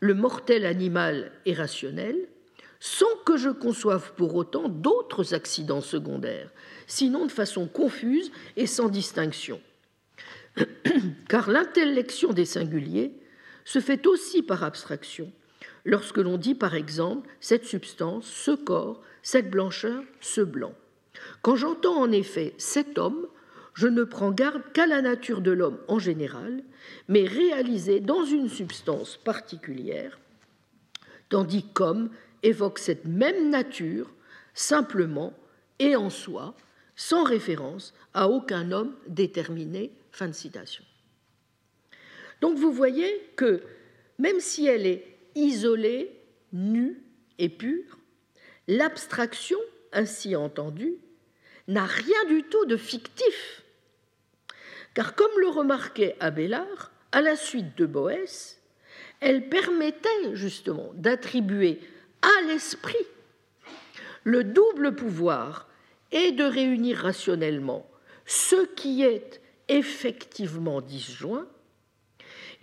le mortel animal et rationnel, sans que je conçoive pour autant d'autres accidents secondaires, sinon de façon confuse et sans distinction. Car l'intellection des singuliers se fait aussi par abstraction, lorsque l'on dit par exemple cette substance, ce corps, cette blancheur, ce blanc. Quand j'entends en effet cet homme, je ne prends garde qu'à la nature de l'homme en général, mais réalisée dans une substance particulière, tandis qu'homme évoque cette même nature simplement et en soi, sans référence à aucun homme déterminé. Fin de citation. Donc vous voyez que même si elle est isolée, nue et pure, l'abstraction ainsi entendue n'a rien du tout de fictif car comme le remarquait Abélard, à la suite de Boès, elle permettait justement d'attribuer à l'esprit le double pouvoir et de réunir rationnellement ce qui est effectivement disjoint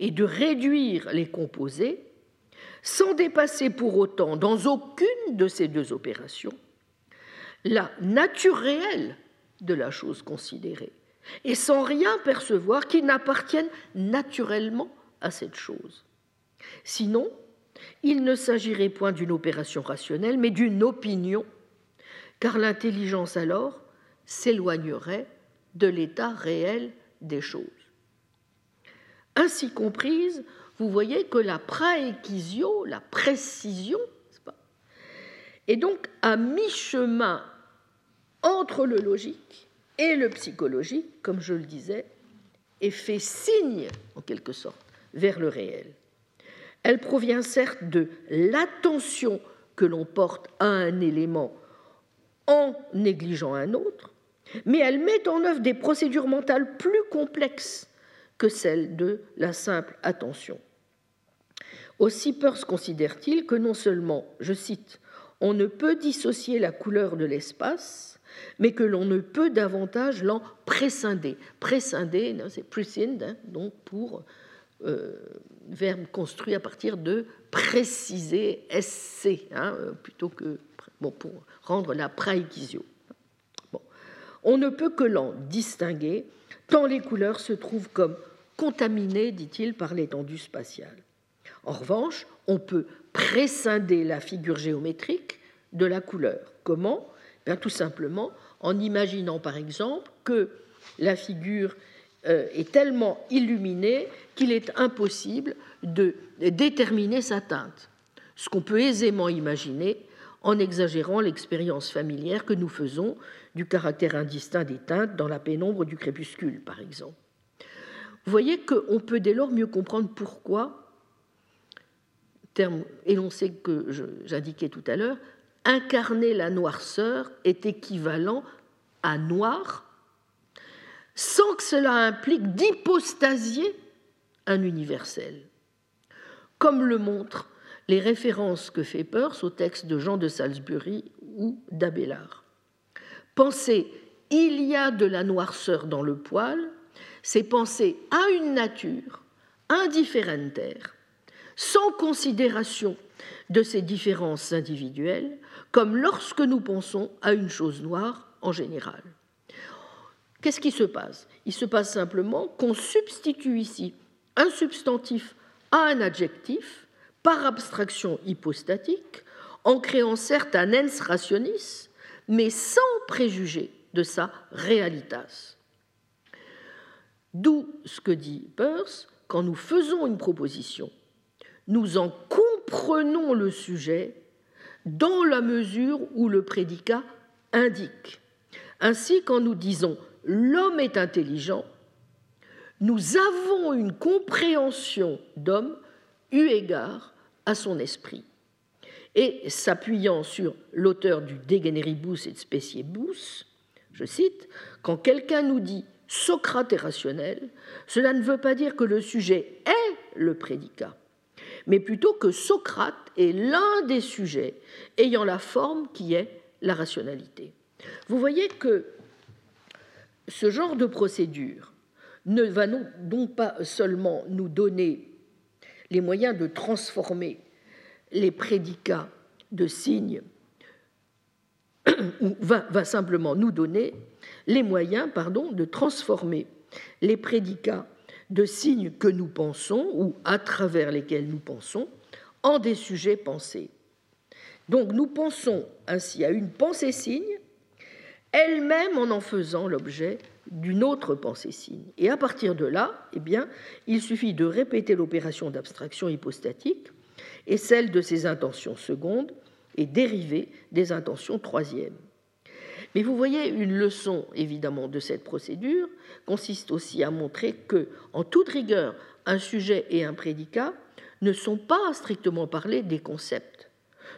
et de réduire les composés sans dépasser pour autant dans aucune de ces deux opérations la nature réelle de la chose considérée et sans rien percevoir qui n'appartienne naturellement à cette chose. Sinon, il ne s'agirait point d'une opération rationnelle, mais d'une opinion, car l'intelligence alors s'éloignerait de l'état réel des choses. Ainsi comprise, vous voyez que la praéquisio, la précision, est donc à mi-chemin entre le logique et le psychologique, comme je le disais, est fait signe, en quelque sorte, vers le réel. Elle provient certes de l'attention que l'on porte à un élément en négligeant un autre, mais elle met en œuvre des procédures mentales plus complexes que celles de la simple attention. Aussi Peirce considère-t-il que non seulement, je cite, on ne peut dissocier la couleur de l'espace, mais que l'on ne peut davantage l'en prescinder. Prescinder, c'est prescind, hein, donc pour verbe construit à partir de préciser, SC, hein, euh, plutôt que bon, pour rendre la praikisio. Bon. On ne peut que l'en distinguer, tant les couleurs se trouvent comme contaminées, dit-il, par l'étendue spatiale. En revanche, on peut prescinder la figure géométrique de la couleur. Comment? Tout simplement en imaginant par exemple que la figure euh, est tellement illuminée qu'il est impossible de déterminer sa teinte, ce qu'on peut aisément imaginer en exagérant l'expérience familière que nous faisons du caractère indistinct des teintes dans la pénombre du crépuscule, par exemple. Vous voyez qu'on peut dès lors mieux comprendre pourquoi, terme énoncé que j'indiquais tout à l'heure, incarner la noirceur est équivalent à noir, sans que cela implique d'hypostasier un universel, comme le montrent les références que fait Peirce au texte de Jean de Salisbury ou d'Abélard. Penser il y a de la noirceur dans le poil, c'est penser à une nature indifférentaire, sans considération de ces différences individuelles, comme lorsque nous pensons à une chose noire en général. Qu'est-ce qui se passe? Il se passe simplement qu'on substitue ici un substantif à un adjectif par abstraction hypostatique, en créant certes un ens rationis, mais sans préjuger de sa realitas. D'où ce que dit Peirce, quand nous faisons une proposition, nous en prenons le sujet dans la mesure où le prédicat indique. Ainsi, quand nous disons l'homme est intelligent, nous avons une compréhension d'homme eu égard à son esprit. Et s'appuyant sur l'auteur du Degeneribus et Speciebus, je cite, quand quelqu'un nous dit Socrate est rationnel, cela ne veut pas dire que le sujet est le prédicat, mais plutôt que Socrate est l'un des sujets ayant la forme qui est la rationalité. Vous voyez que ce genre de procédure ne va donc pas seulement nous donner les moyens de transformer les prédicats de signes, ou va, simplement nous donner les moyens de transformer les prédicats de signes que nous pensons ou à travers lesquels nous pensons en des sujets pensés. Donc nous pensons ainsi à une pensée-signe, elle-même en en faisant l'objet d'une autre pensée-signe. Et à partir de là, eh bien, il suffit de répéter l'opération d'abstraction hypostatique et celle de ses intentions secondes et dérivées des intentions troisièmes. Mais vous voyez, une leçon évidemment de cette procédure consiste aussi à montrer que, en toute rigueur, un sujet et un prédicat ne sont pas strictement parlé des concepts.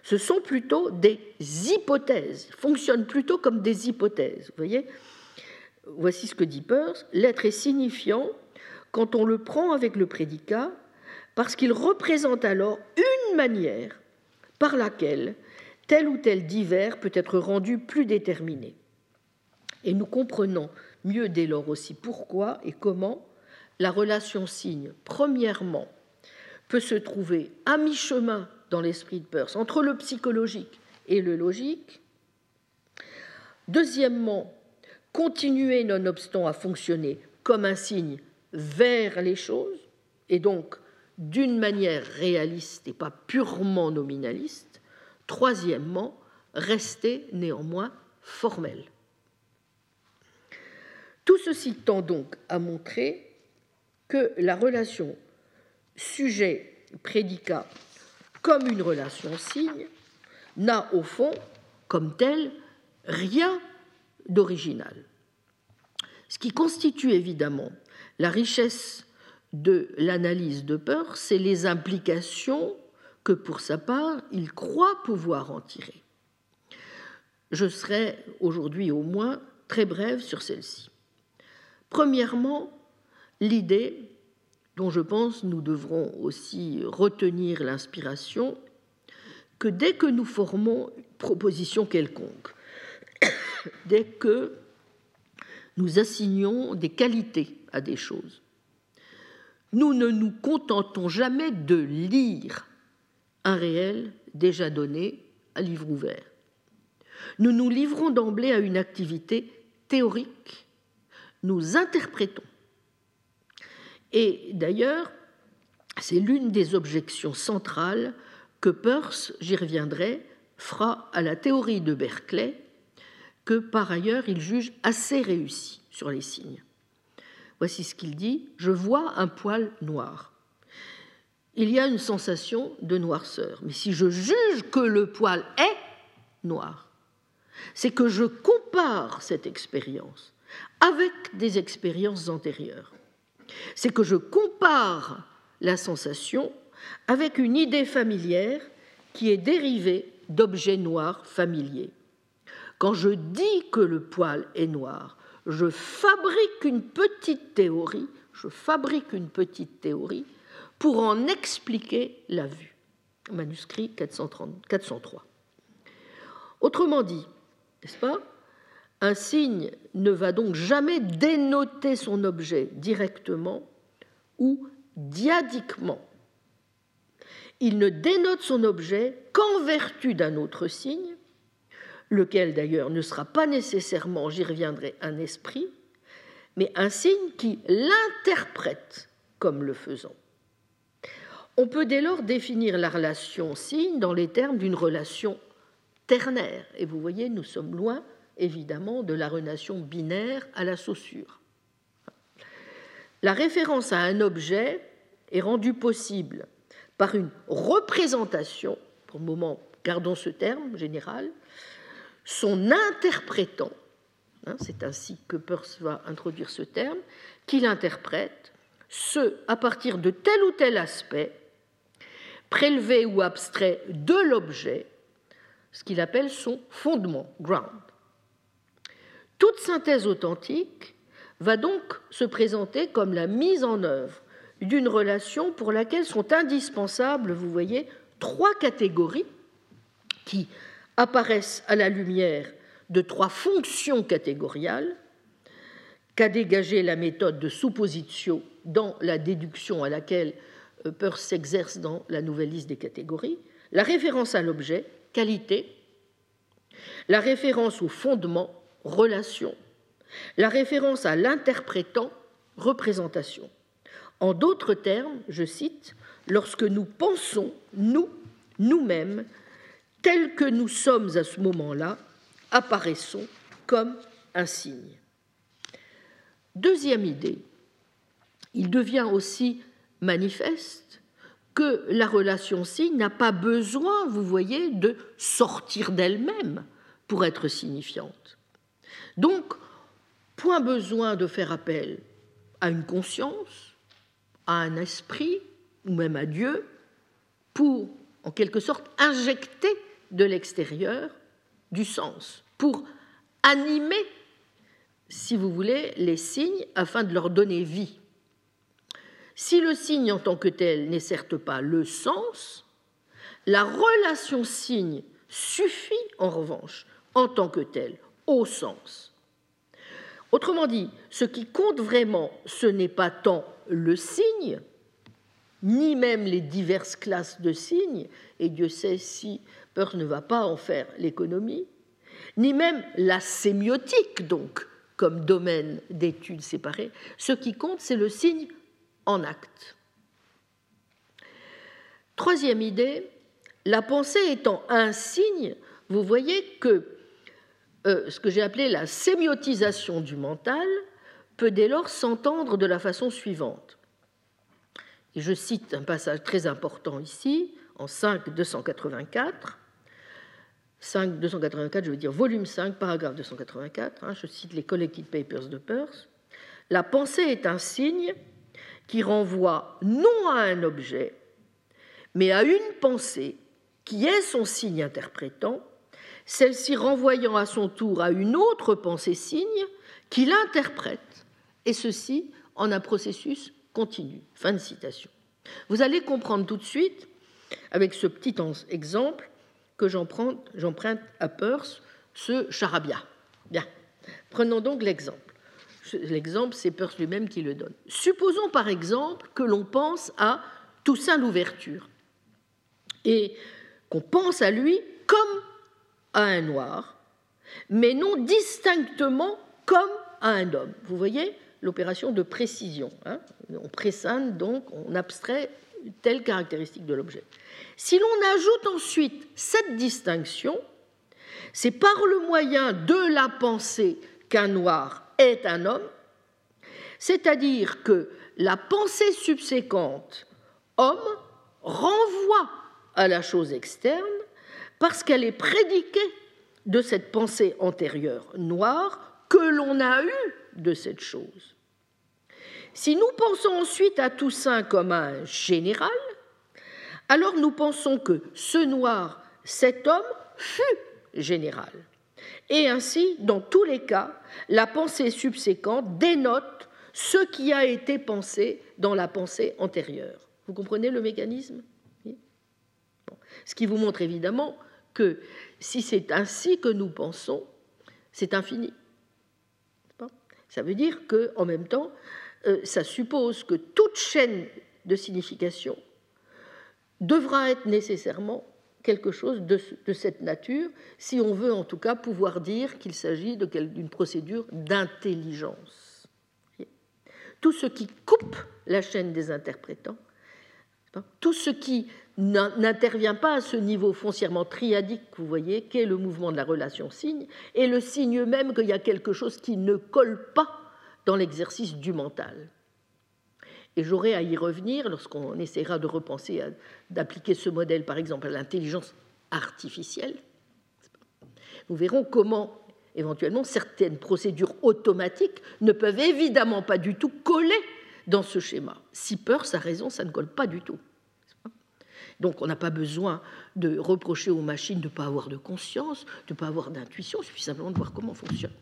Ce sont plutôt des hypothèses, fonctionnent plutôt comme des hypothèses. Vous voyez? Voici ce que dit Peirce l'être est signifiant quand on le prend avec le prédicat parce qu'il représente alors une manière par laquelle tel ou tel divers peut être rendu plus déterminé. Et nous comprenons mieux dès lors aussi pourquoi et comment la relation signe, premièrement, peut se trouver à mi-chemin dans l'esprit de Peirce entre le psychologique et le logique. Deuxièmement, continuer nonobstant à fonctionner comme un signe vers les choses, et donc d'une manière réaliste et pas purement nominaliste. Troisièmement, rester néanmoins formel. Tout ceci tend donc à montrer que la relation sujet-prédicat comme une relation signe n'a au fond, comme telle, rien d'original. Ce qui constitue évidemment la richesse de l'analyse de peur, c'est les implications que pour sa part il croit pouvoir en tirer. Je serai aujourd'hui au moins très brève sur celle-ci. Premièrement, l'idée dont je pense nous devrons aussi retenir l'inspiration, que dès que nous formons une proposition quelconque, dès que nous assignons des qualités à des choses, nous ne nous contentons jamais de lire un réel déjà donné à livre ouvert. Nous nous livrons d'emblée à une activité théorique. Nous interprétons. Et d'ailleurs, c'est l'une des objections centrales que Peirce, j'y reviendrai, fera à la théorie de Berkeley, que par ailleurs il juge assez réussie sur les signes. Voici ce qu'il dit Je vois un poil noir. Il y a une sensation de noirceur. Mais si je juge que le poil est noir, c'est que je compare cette expérience avec des expériences antérieures. C'est que je compare la sensation avec une idée familière qui est dérivée d'objets noirs familiers. Quand je dis que le poil est noir, je fabrique une petite théorie, je fabrique une petite théorie pour en expliquer la vue. Manuscrit 403. Autrement dit, n'est-ce pas? Un signe ne va donc jamais dénoter son objet directement ou diadiquement. Il ne dénote son objet qu'en vertu d'un autre signe lequel d'ailleurs ne sera pas nécessairement, j'y reviendrai, un esprit, mais un signe qui l'interprète comme le faisant. On peut dès lors définir la relation signe dans les termes d'une relation ternaire. Et vous voyez, nous sommes loin, évidemment, de la relation binaire à la saussure. La référence à un objet est rendue possible par une représentation, pour le moment gardons ce terme général, son interprétant, hein, c'est ainsi que Peirce va introduire ce terme, qu'il interprète ce à partir de tel ou tel aspect, prélevé ou abstrait de l'objet, ce qu'il appelle son fondement, ground. Toute synthèse authentique va donc se présenter comme la mise en œuvre d'une relation pour laquelle sont indispensables, vous voyez, trois catégories qui apparaissent à la lumière de trois fonctions catégoriales. Qu'a dégagé la méthode de suppositio dans la déduction à laquelle euh, Peirce s'exerce dans la nouvelle liste des catégories, la référence à l'objet, qualité, la référence au fondement, relation, la référence à l'interprétant, représentation. En d'autres termes, je cite, lorsque nous pensons, nous, nous-mêmes, tels que nous sommes à ce moment-là, apparaissons comme un signe. Deuxième idée, il devient aussi manifeste que la relation signe n'a pas besoin, vous voyez, de sortir d'elle-même pour être signifiante. Donc, point besoin de faire appel à une conscience, à un esprit, ou même à Dieu, pour, en quelque sorte, injecter de l'extérieur du sens, pour animer, si vous voulez, les signes afin de leur donner vie. Si le signe en tant que tel n'est certes pas le sens, la relation signe suffit en revanche en tant que tel au sens. Autrement dit, ce qui compte vraiment, ce n'est pas tant le signe, ni même les diverses classes de signes, et Dieu sait si Peirce ne va pas en faire l'économie, ni même la sémiotique, donc, comme domaine d'études séparées. Ce qui compte, c'est le signe en acte. Troisième idée, la pensée étant un signe, vous voyez que euh, ce que j'ai appelé la sémiotisation du mental peut dès lors s'entendre de la façon suivante. Je cite un passage très important ici, en 5 284. 5 284, je veux dire volume 5, paragraphe 284. Hein, je cite les Collected Papers de Peirce. La pensée est un signe qui renvoie non à un objet, mais à une pensée qui est son signe interprétant celle-ci renvoyant à son tour à une autre pensée-signe qui l'interprète, et ceci en un processus continu. Fin de citation. Vous allez comprendre tout de suite, avec ce petit exemple, que j'emprunte à Peirce ce charabia. Bien. Prenons donc l'exemple. L'exemple, c'est Peirce lui-même qui le donne. Supposons par exemple que l'on pense à Toussaint l'ouverture et qu'on pense à lui comme à un noir, mais non distinctement comme à un homme. Vous voyez l'opération de précision. Hein on pressane donc, on abstrait telle caractéristique de l'objet. Si l'on ajoute ensuite cette distinction, c'est par le moyen de la pensée qu'un noir est un homme, c'est-à-dire que la pensée subséquente homme renvoie à la chose externe parce qu'elle est prédiquée de cette pensée antérieure noire que l'on a eue de cette chose. Si nous pensons ensuite à Toussaint comme un général, alors nous pensons que ce noir, cet homme, fut général. Et ainsi, dans tous les cas, la pensée subséquente dénote ce qui a été pensé dans la pensée antérieure. Vous comprenez le mécanisme? Ce qui vous montre évidemment que si c'est ainsi que nous pensons, c'est infini. Ça veut dire que, en même temps, euh, ça suppose que toute chaîne de signification devra être nécessairement quelque chose de, de, cette nature, si on veut en tout cas pouvoir dire qu'il s'agit d'une procédure d'intelligence. Tout ce qui coupe la chaîne des interprétants, tout ce qui n'intervient pas à ce niveau foncièrement triadique, vous voyez, qu'est le mouvement de la relation signe, et le signe même qu'il y a quelque chose qui ne colle pas dans l'exercice du mental. Et j'aurai à y revenir lorsqu'on essaiera de repenser, d'appliquer ce modèle, par exemple, à l'intelligence artificielle. Nous verrons comment, éventuellement, certaines procédures automatiques ne peuvent évidemment pas du tout coller dans ce schéma. Si peur, sa raison, ça ne colle pas du tout. Donc on n'a pas besoin de reprocher aux machines de ne pas avoir de conscience, de ne pas avoir d'intuition, il suffit simplement de voir comment fonctionne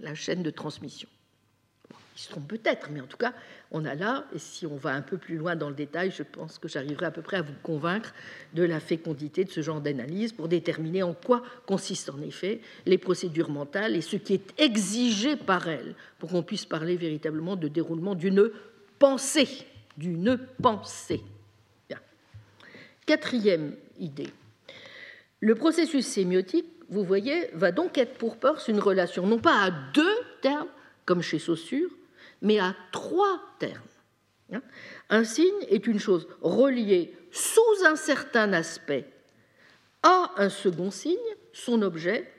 la chaîne de transmission. Ils se trompent peut-être, mais en tout cas, on a là, et si on va un peu plus loin dans le détail, je pense que j'arriverai à peu près à vous convaincre de la fécondité de ce genre d'analyse pour déterminer en quoi consistent en effet les procédures mentales et ce qui est exigé par elles pour qu'on puisse parler véritablement de déroulement d'une pensée, d'une pensée. Quatrième idée. Le processus sémiotique, vous voyez, va donc être pour Peirce une relation non pas à deux termes, comme chez Saussure, mais à trois termes. Un signe est une chose reliée sous un certain aspect à un second signe, son objet,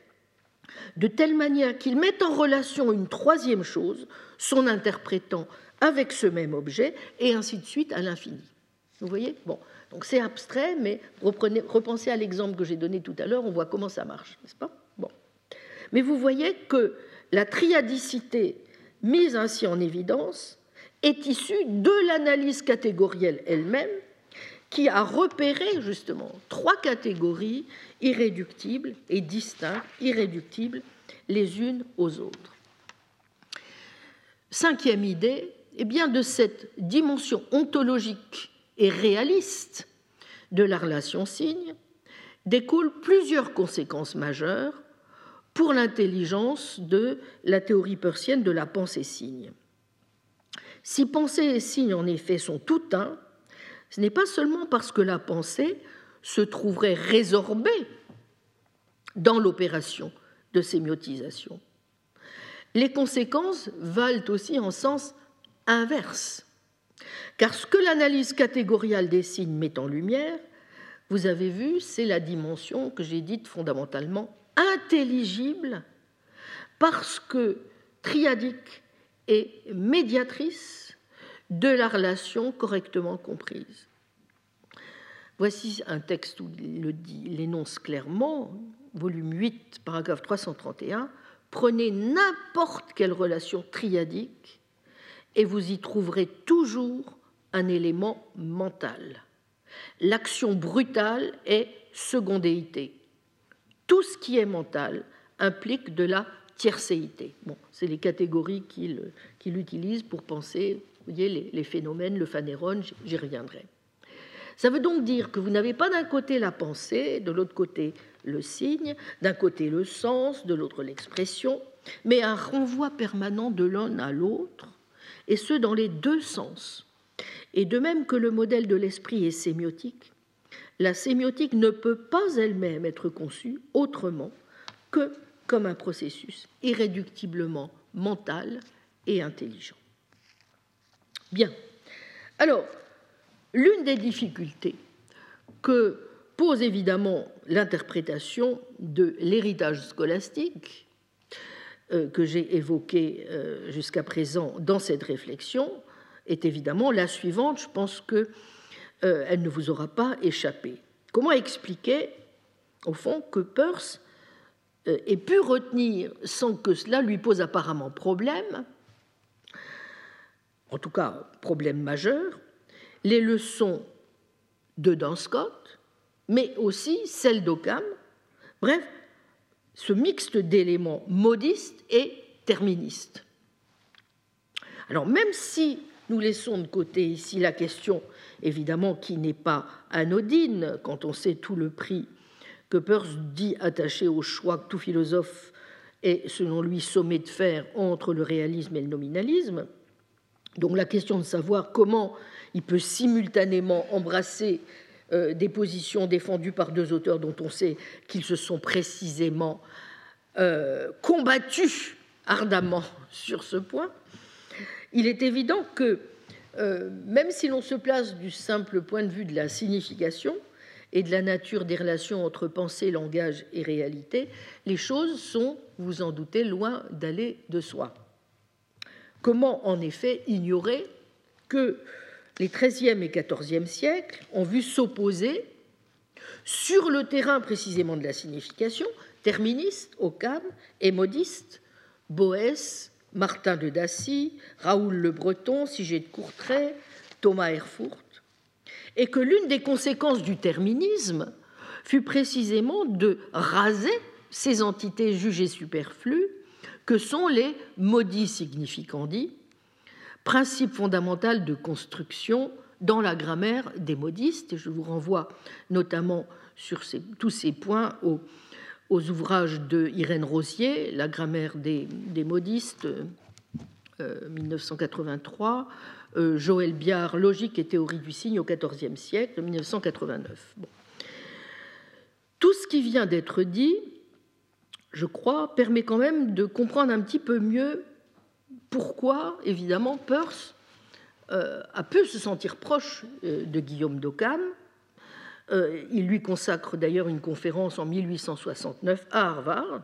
de telle manière qu'il met en relation une troisième chose, son interprétant avec ce même objet, et ainsi de suite à l'infini. Vous voyez? Bon, donc c'est abstrait, mais repensez à l'exemple que j'ai donné tout à l'heure, on voit comment ça marche, n'est-ce pas? Bon. Mais vous voyez que la triadicité mise ainsi en évidence est issue de l'analyse catégorielle elle-même, qui a repéré justement trois catégories irréductibles et distinctes, irréductibles les unes aux autres. Cinquième idée, eh bien de cette dimension ontologique et réaliste de la relation signe découlent plusieurs conséquences majeures pour l'intelligence de la théorie persienne de la pensée signe. Si pensée et signe en effet sont tout un, ce n'est pas seulement parce que la pensée se trouverait résorbée dans l'opération de sémiotisation. Les conséquences valent aussi en sens inverse. Car ce que l'analyse catégoriale des signes met en lumière, vous avez vu, c'est la dimension que j'ai dite fondamentalement intelligible, parce que triadique et médiatrice de la relation correctement comprise. Voici un texte où il l'énonce clairement, volume 8, paragraphe 331. Prenez n'importe quelle relation triadique et vous y trouverez toujours un élément mental. L'action brutale est secondéité. Tout ce qui est mental implique de la tiercéité. Bon, c'est les catégories qu'il utilise pour penser vous voyez, les, les phénomènes, le phanérone, j'y reviendrai. Ça veut donc dire que vous n'avez pas d'un côté la pensée, de l'autre côté le signe, d'un côté le sens, de l'autre l'expression, mais un renvoi permanent de l'un à l'autre et ce dans les deux sens. Et de même que le modèle de l'esprit est sémiotique, la sémiotique ne peut pas elle-même être conçue autrement que comme un processus irréductiblement mental et intelligent. Bien. Alors, l'une des difficultés que pose évidemment l'interprétation de l'héritage scolastique que j'ai évoquée euh, jusqu'à présent dans cette réflexion est évidemment la suivante. Je pense qu'elle euh, ne vous aura pas échappé. Comment expliquer, au fond, que Peirce ait pu retenir, sans que cela lui pose apparemment problème, en tout cas problème majeur, les leçons de Dan Scott, mais aussi celles d'Occam, bref, ce mixte d'éléments modistes et terministes. Alors même si nous laissons de côté ici la question, évidemment, qui n'est pas anodine quand on sait tout le prix que Peirce dit attaché au choix que tout philosophe est, selon lui, sommé de faire entre le réalisme et le nominalisme, donc la question de savoir comment il peut simultanément embrasser euh, des positions défendues par deux auteurs dont on sait qu'ils se sont précisément euh, combattus ardemment sur ce point, il est évident que euh, même si l'on se place du simple point de vue de la signification et de la nature des relations entre pensée, langage et réalité, les choses sont, vous en doutez, loin d'aller de soi. Comment en effet ignorer que les XIIIe et XIVe siècles ont vu s'opposer sur le terrain précisément de la signification, terministes, et modistes, Boès, Martin de Dacy, Raoul le Breton, Sigé de Courtrai, Thomas Erfurt, et que l'une des conséquences du terminisme fut précisément de raser ces entités jugées superflues que sont les maudits significandi, principe fondamental de construction dans la grammaire des modistes. Je vous renvoie notamment sur tous ces points aux, ouvrages de Irène Rosier, La grammaire des, modistes, 1983, euh, euh, Joël Biard, Logique et théorie du signe au XIVe siècle, 1989. Tout ce qui vient d'être dit, je crois, permet quand même de comprendre un petit peu mieux pourquoi, évidemment, Peirce euh, a pu se sentir proche euh, de Guillaume d'Occam. Euh, il lui consacre d'ailleurs une conférence en 1869 à Harvard,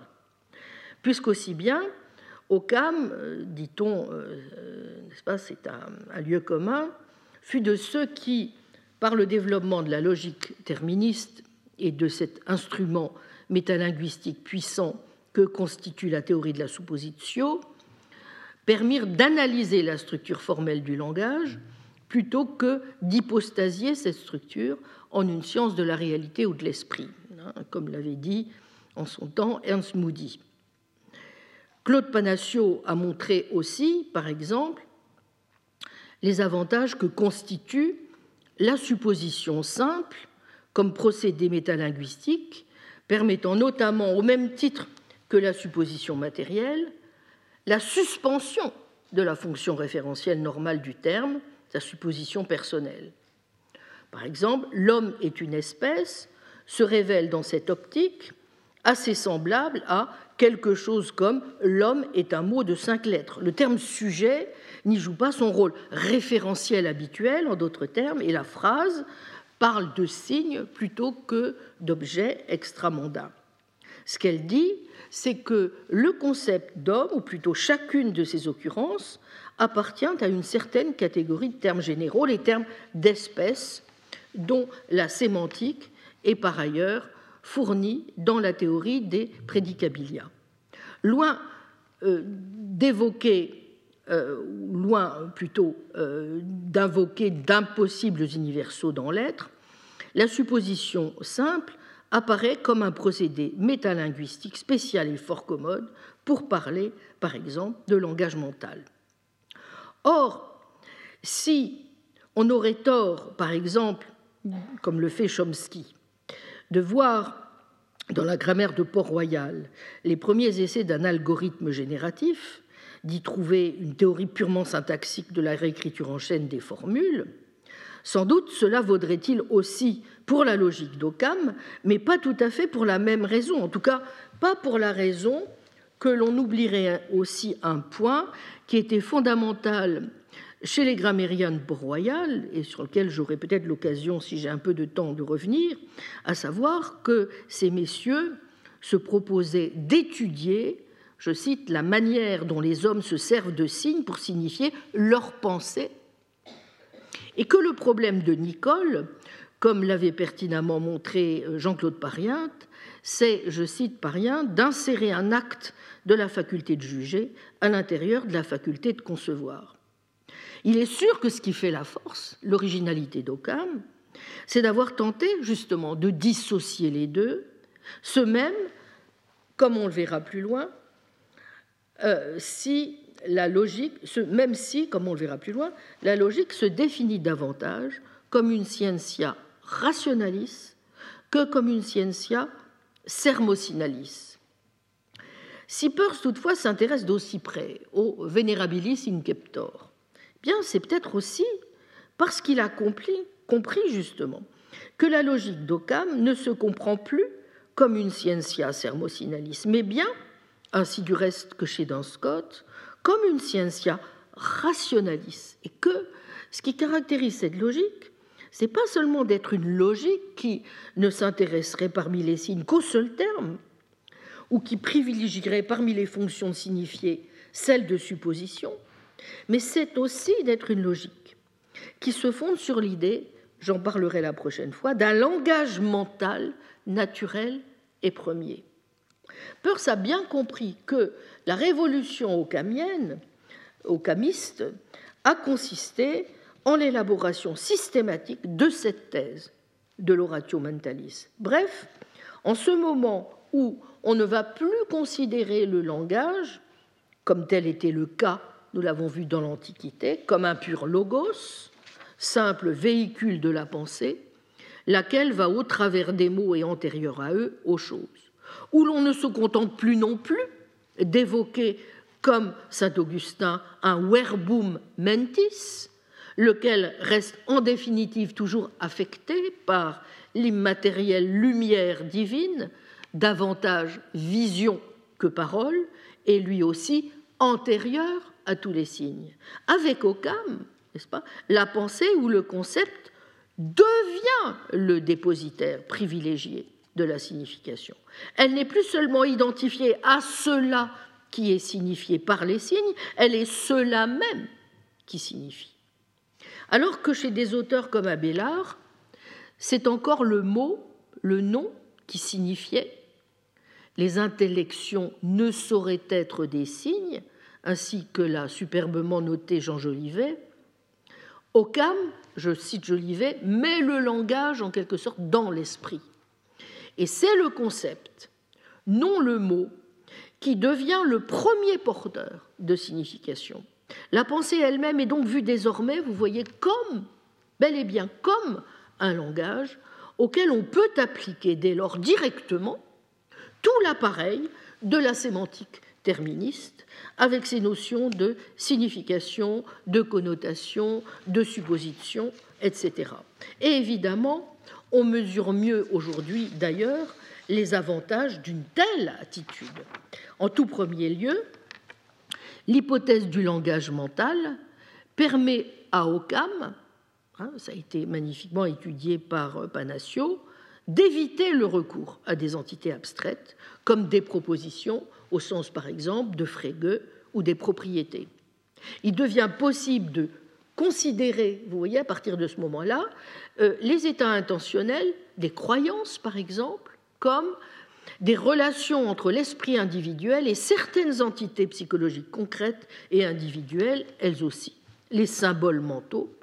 puisqu'aussi bien Occam, dit-on, n'est-ce pas, c'est un, lieu commun, fut de ceux qui, par le développement de la logique terministe et de cet instrument métalinguistique puissant que constitue la théorie de la suppositio, permirent d'analyser la structure formelle du langage plutôt que d'hypostasier cette structure en une science de la réalité ou de l'esprit, hein, comme l'avait dit en son temps Ernst Moody. Claude Panacio a montré aussi, par exemple, les avantages que constitue la supposition simple comme procédé métalinguistique, permettant notamment, au même titre que la supposition matérielle, la suspension de la fonction référentielle normale du terme, sa supposition personnelle. Par exemple, l'homme est une espèce se révèle dans cette optique assez semblable à quelque chose comme l'homme est un mot de cinq lettres. Le terme sujet n'y joue pas son rôle référentiel habituel, en d'autres termes, et la phrase parle de signes plutôt que d'objets extramondains. Ce qu'elle dit, c'est que le concept d'homme, ou plutôt chacune de ces occurrences, appartient à une certaine catégorie de termes généraux, les termes d'espèce, dont la sémantique est par ailleurs fournie dans la théorie des prédicabilia. Loin euh, d'évoquer, euh, loin plutôt euh, d'invoquer d'impossibles universaux dans l'être, la supposition simple apparaît comme un procédé métalinguistique spécial et fort commode pour parler, par exemple, de langage mental. Or, si on aurait tort, par exemple, comme le fait Chomsky, de voir dans la grammaire de Port-Royal les premiers essais d'un algorithme génératif, d'y trouver une théorie purement syntaxique de la réécriture en chaîne des formules, sans doute cela vaudrait-il aussi pour la logique d'Occam, mais pas tout à fait pour la même raison, en tout cas pas pour la raison que l'on oublierait aussi un point qui était fondamental chez les grammairiens de Port-Royal, et sur lequel j'aurai peut-être l'occasion, si j'ai un peu de temps, de revenir, à savoir que ces messieurs se proposaient d'étudier, je cite, la manière dont les hommes se servent de signes pour signifier leur pensée, et que le problème de Nicole comme l'avait pertinemment montré euh, Jean-Claude Parient, c'est, je cite Parient, d'insérer un acte de la faculté de juger à l'intérieur de la faculté de concevoir. Il est sûr que ce qui fait la force, l'originalité d'Occam, c'est d'avoir tenté justement de dissocier les deux, ce même, comme on le verra plus loin, euh, si la logique, même si, comme on le verra plus loin, la logique se définit davantage comme une scientia rationalis que comme une scientia sermosinalis. Si Peirce toutefois s'intéresse d'aussi près au Venerabilis inceptor, bien c'est peut-être aussi parce qu'il a compris, justement que la logique d'Occam ne se comprend plus comme une scientia sermosinalis, mais bien, ainsi du reste que chez Duns Scott, comme une scientia rationalis, et que ce qui caractérise cette logique, c'est pas seulement d'être une logique qui ne s'intéresserait parmi les signes qu'au seul terme, ou qui privilégierait parmi les fonctions signifiées celle de supposition, mais c'est aussi d'être une logique qui se fonde sur l'idée, j'en parlerai la prochaine fois, d'un langage mental naturel et premier. Peirce a bien compris que la révolution ocamienne, ocamiste, a consisté en l'élaboration systématique de cette thèse de l'oratio mentalis. Bref, en ce moment où on ne va plus considérer le langage, comme tel était le cas, nous l'avons vu dans l'Antiquité, comme un pur logos, simple véhicule de la pensée, laquelle va au travers des mots et antérieure à eux aux choses, où l'on ne se contente plus non plus d'évoquer comme saint Augustin un verbum mentis, lequel reste en définitive toujours affecté par l'immatérielle lumière divine, davantage vision que parole, et lui aussi antérieur à tous les signes. Avec Occam, n'est-ce pas, la pensée ou le concept devient le dépositaire privilégié de la signification. Elle n'est plus seulement identifiée à cela qui est signifié par les signes, elle est cela même qui signifie. Alors que chez des auteurs comme Abélard, c'est encore le mot, le nom qui signifiait les intellections ne sauraient être des signes, ainsi que l'a superbement noté Jean Jolivet. Occam, je cite Jolivet, met le langage en quelque sorte dans l'esprit. Et c'est le concept, non le mot, qui devient le premier porteur de signification. La pensée elle-même est donc vue désormais, vous voyez, comme, bel et bien comme un langage auquel on peut appliquer dès lors directement tout l'appareil de la sémantique terministe, avec ses notions de signification, de connotation, de supposition, etc. Et évidemment, on mesure mieux aujourd'hui d'ailleurs les avantages d'une telle attitude. En tout premier lieu, l'hypothèse du langage mental permet à Occam, hein, ça a été magnifiquement étudié par Panacio, d'éviter le recours à des entités abstraites comme des propositions au sens par exemple de Frege ou des propriétés. Il devient possible de considérer, vous voyez, à partir de ce moment-là, euh, les états intentionnels des croyances, par exemple, comme des relations entre l'esprit individuel et certaines entités psychologiques concrètes et individuelles, elles aussi, les symboles mentaux,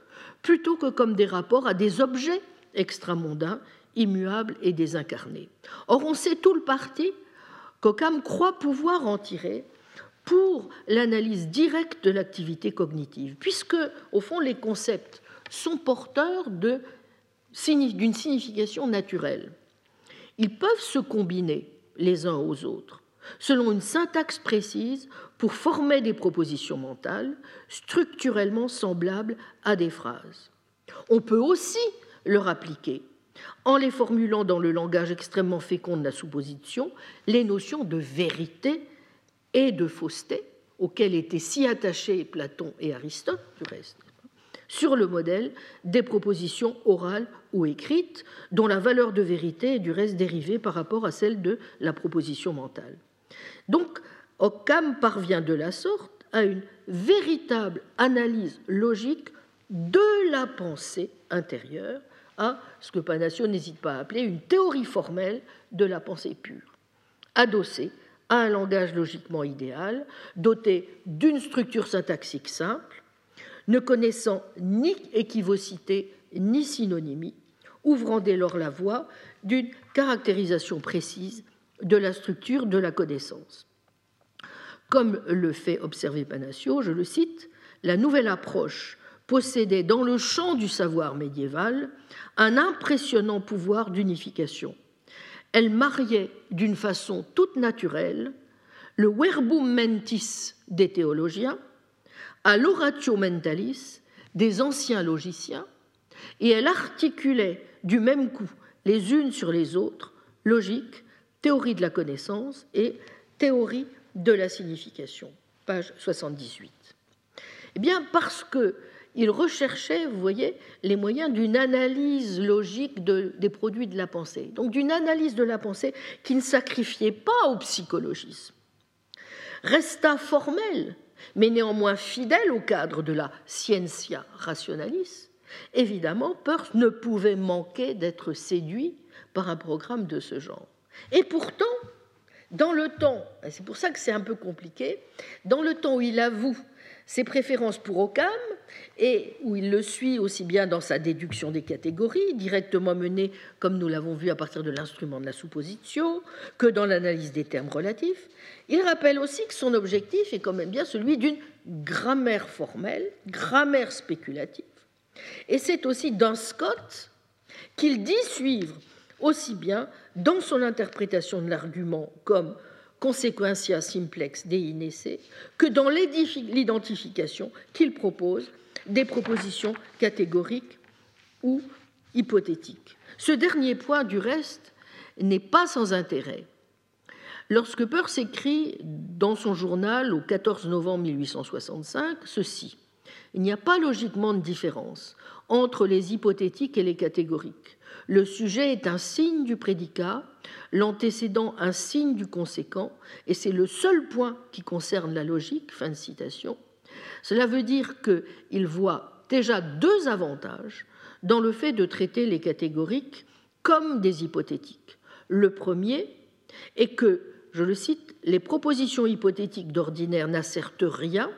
plutôt que comme des rapports à des objets extramondains, immuables et désincarnés. Or, on sait tout le parti qu'Occam croit pouvoir en tirer pour l'analyse directe de l'activité cognitive, puisque, au fond, les concepts sont porteurs d'une signification naturelle ils peuvent se combiner les uns aux autres selon une syntaxe précise pour former des propositions mentales structurellement semblables à des phrases. On peut aussi leur appliquer, en les formulant dans le langage extrêmement fécond de la supposition, les notions de vérité et de fausseté auxquelles étaient si attachés Platon et Aristote, du reste sur le modèle des propositions orales ou écrites, dont la valeur de vérité est du reste dérivée par rapport à celle de la proposition mentale. Donc, Occam parvient de la sorte à une véritable analyse logique de la pensée intérieure, à ce que Panacio n'hésite pas à appeler une théorie formelle de la pensée pure, adossée à un langage logiquement idéal, doté d'une structure syntaxique simple, ne connaissant ni équivocité ni synonymie, ouvrant dès lors la voie d'une caractérisation précise de la structure de la connaissance. Comme le fait observer Panacio, je le cite, la nouvelle approche possédait dans le champ du savoir médiéval un impressionnant pouvoir d'unification. Elle mariait d'une façon toute naturelle le verbum mentis des théologiens à l'oratio mentalis des anciens logiciens, et elle articulait du même coup les unes sur les autres logique, théorie de la connaissance et théorie de la signification. Page 78. Eh bien, parce que il recherchait, vous voyez, les moyens d'une analyse logique des produits de la pensée, donc d'une analyse de la pensée qui ne sacrifiait pas au psychologisme. Resta formelle mais néanmoins fidèle au cadre de la scientia rationalis, évidemment, Peirce ne pouvait manquer d'être séduit par un programme de ce genre. Et pourtant, dans le temps, et c'est pour ça que c'est un peu compliqué, dans le temps où il avoue ses préférences pour Occam et où il le suit aussi bien dans sa déduction des catégories, directement menée, comme nous l'avons vu, à partir de l'instrument de la supposition, que dans l'analyse des termes relatifs, il rappelle aussi que son objectif est quand même bien celui d'une grammaire formelle, grammaire spéculative. Et c'est aussi dans Scott qu'il dit suivre aussi bien dans son interprétation de l'argument comme consequentia simplex dei nesse que dans l'identification qu'il propose des propositions catégoriques ou hypothétiques. Ce dernier point, du reste, n'est pas sans intérêt. Lorsque Peirce écrit dans son journal au 14 novembre 1865 ceci Il n'y a pas logiquement de différence entre les hypothétiques et les catégoriques. Le sujet est un signe du prédicat, l'antécédent un signe du conséquent, et c'est le seul point qui concerne la logique. Fin de citation. Cela veut dire qu'il voit déjà deux avantages dans le fait de traiter les catégoriques comme des hypothétiques. Le premier est que, je le cite, les propositions hypothétiques d'ordinaire n'assertent rien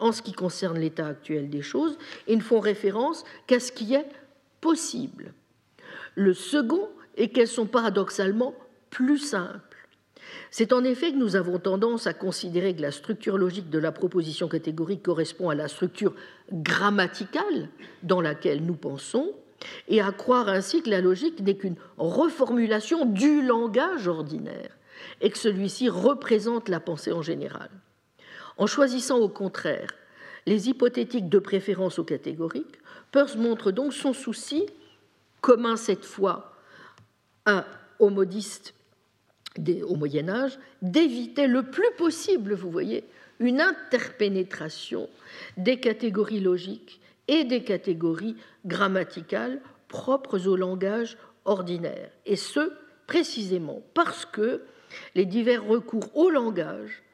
en ce qui concerne l'état actuel des choses et ne font référence qu'à ce qui est possible. Le second est qu'elles sont paradoxalement plus simples. C'est en effet que nous avons tendance à considérer que la structure logique de la proposition catégorique correspond à la structure grammaticale dans laquelle nous pensons, et à croire ainsi que la logique n'est qu'une reformulation du langage ordinaire, et que celui-ci représente la pensée en général. En choisissant au contraire les hypothétiques de préférence aux catégoriques, Peirce montre donc son souci commun cette fois aux modistes au Moyen Âge, d'éviter le plus possible, vous voyez, une interpénétration des catégories logiques et des catégories grammaticales propres au langage ordinaire. Et ce, précisément parce que les divers recours au langage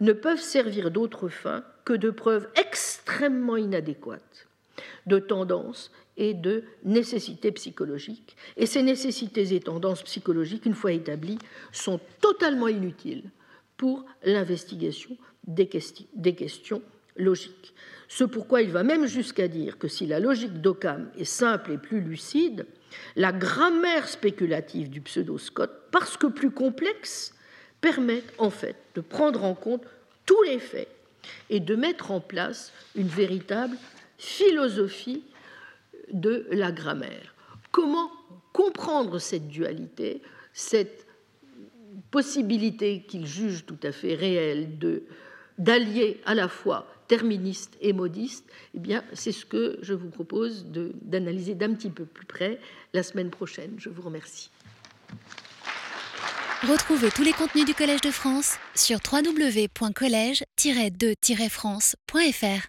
ne peuvent servir d'autre fin que de preuves extrêmement inadéquates de tendances et de nécessités psychologiques. Et ces nécessités et tendances psychologiques, une fois établies, sont totalement inutiles pour l'investigation des, questions logiques. Ce pourquoi il va même jusqu'à dire que si la logique d'Occam est simple et plus lucide, la grammaire spéculative du pseudo-Scott, parce que plus complexe, permet en fait de prendre en compte tous les faits et de mettre en place une véritable philosophie de la grammaire. Comment comprendre cette dualité, cette possibilité qu'il juge tout à fait réelle d'allier à la fois terministe et modiste, eh bien, c'est ce que je vous propose d'analyser d'un petit peu plus près la semaine prochaine. Je vous remercie. Retrouvez tous les contenus du Collège de France sur www.colège-2-france.fr.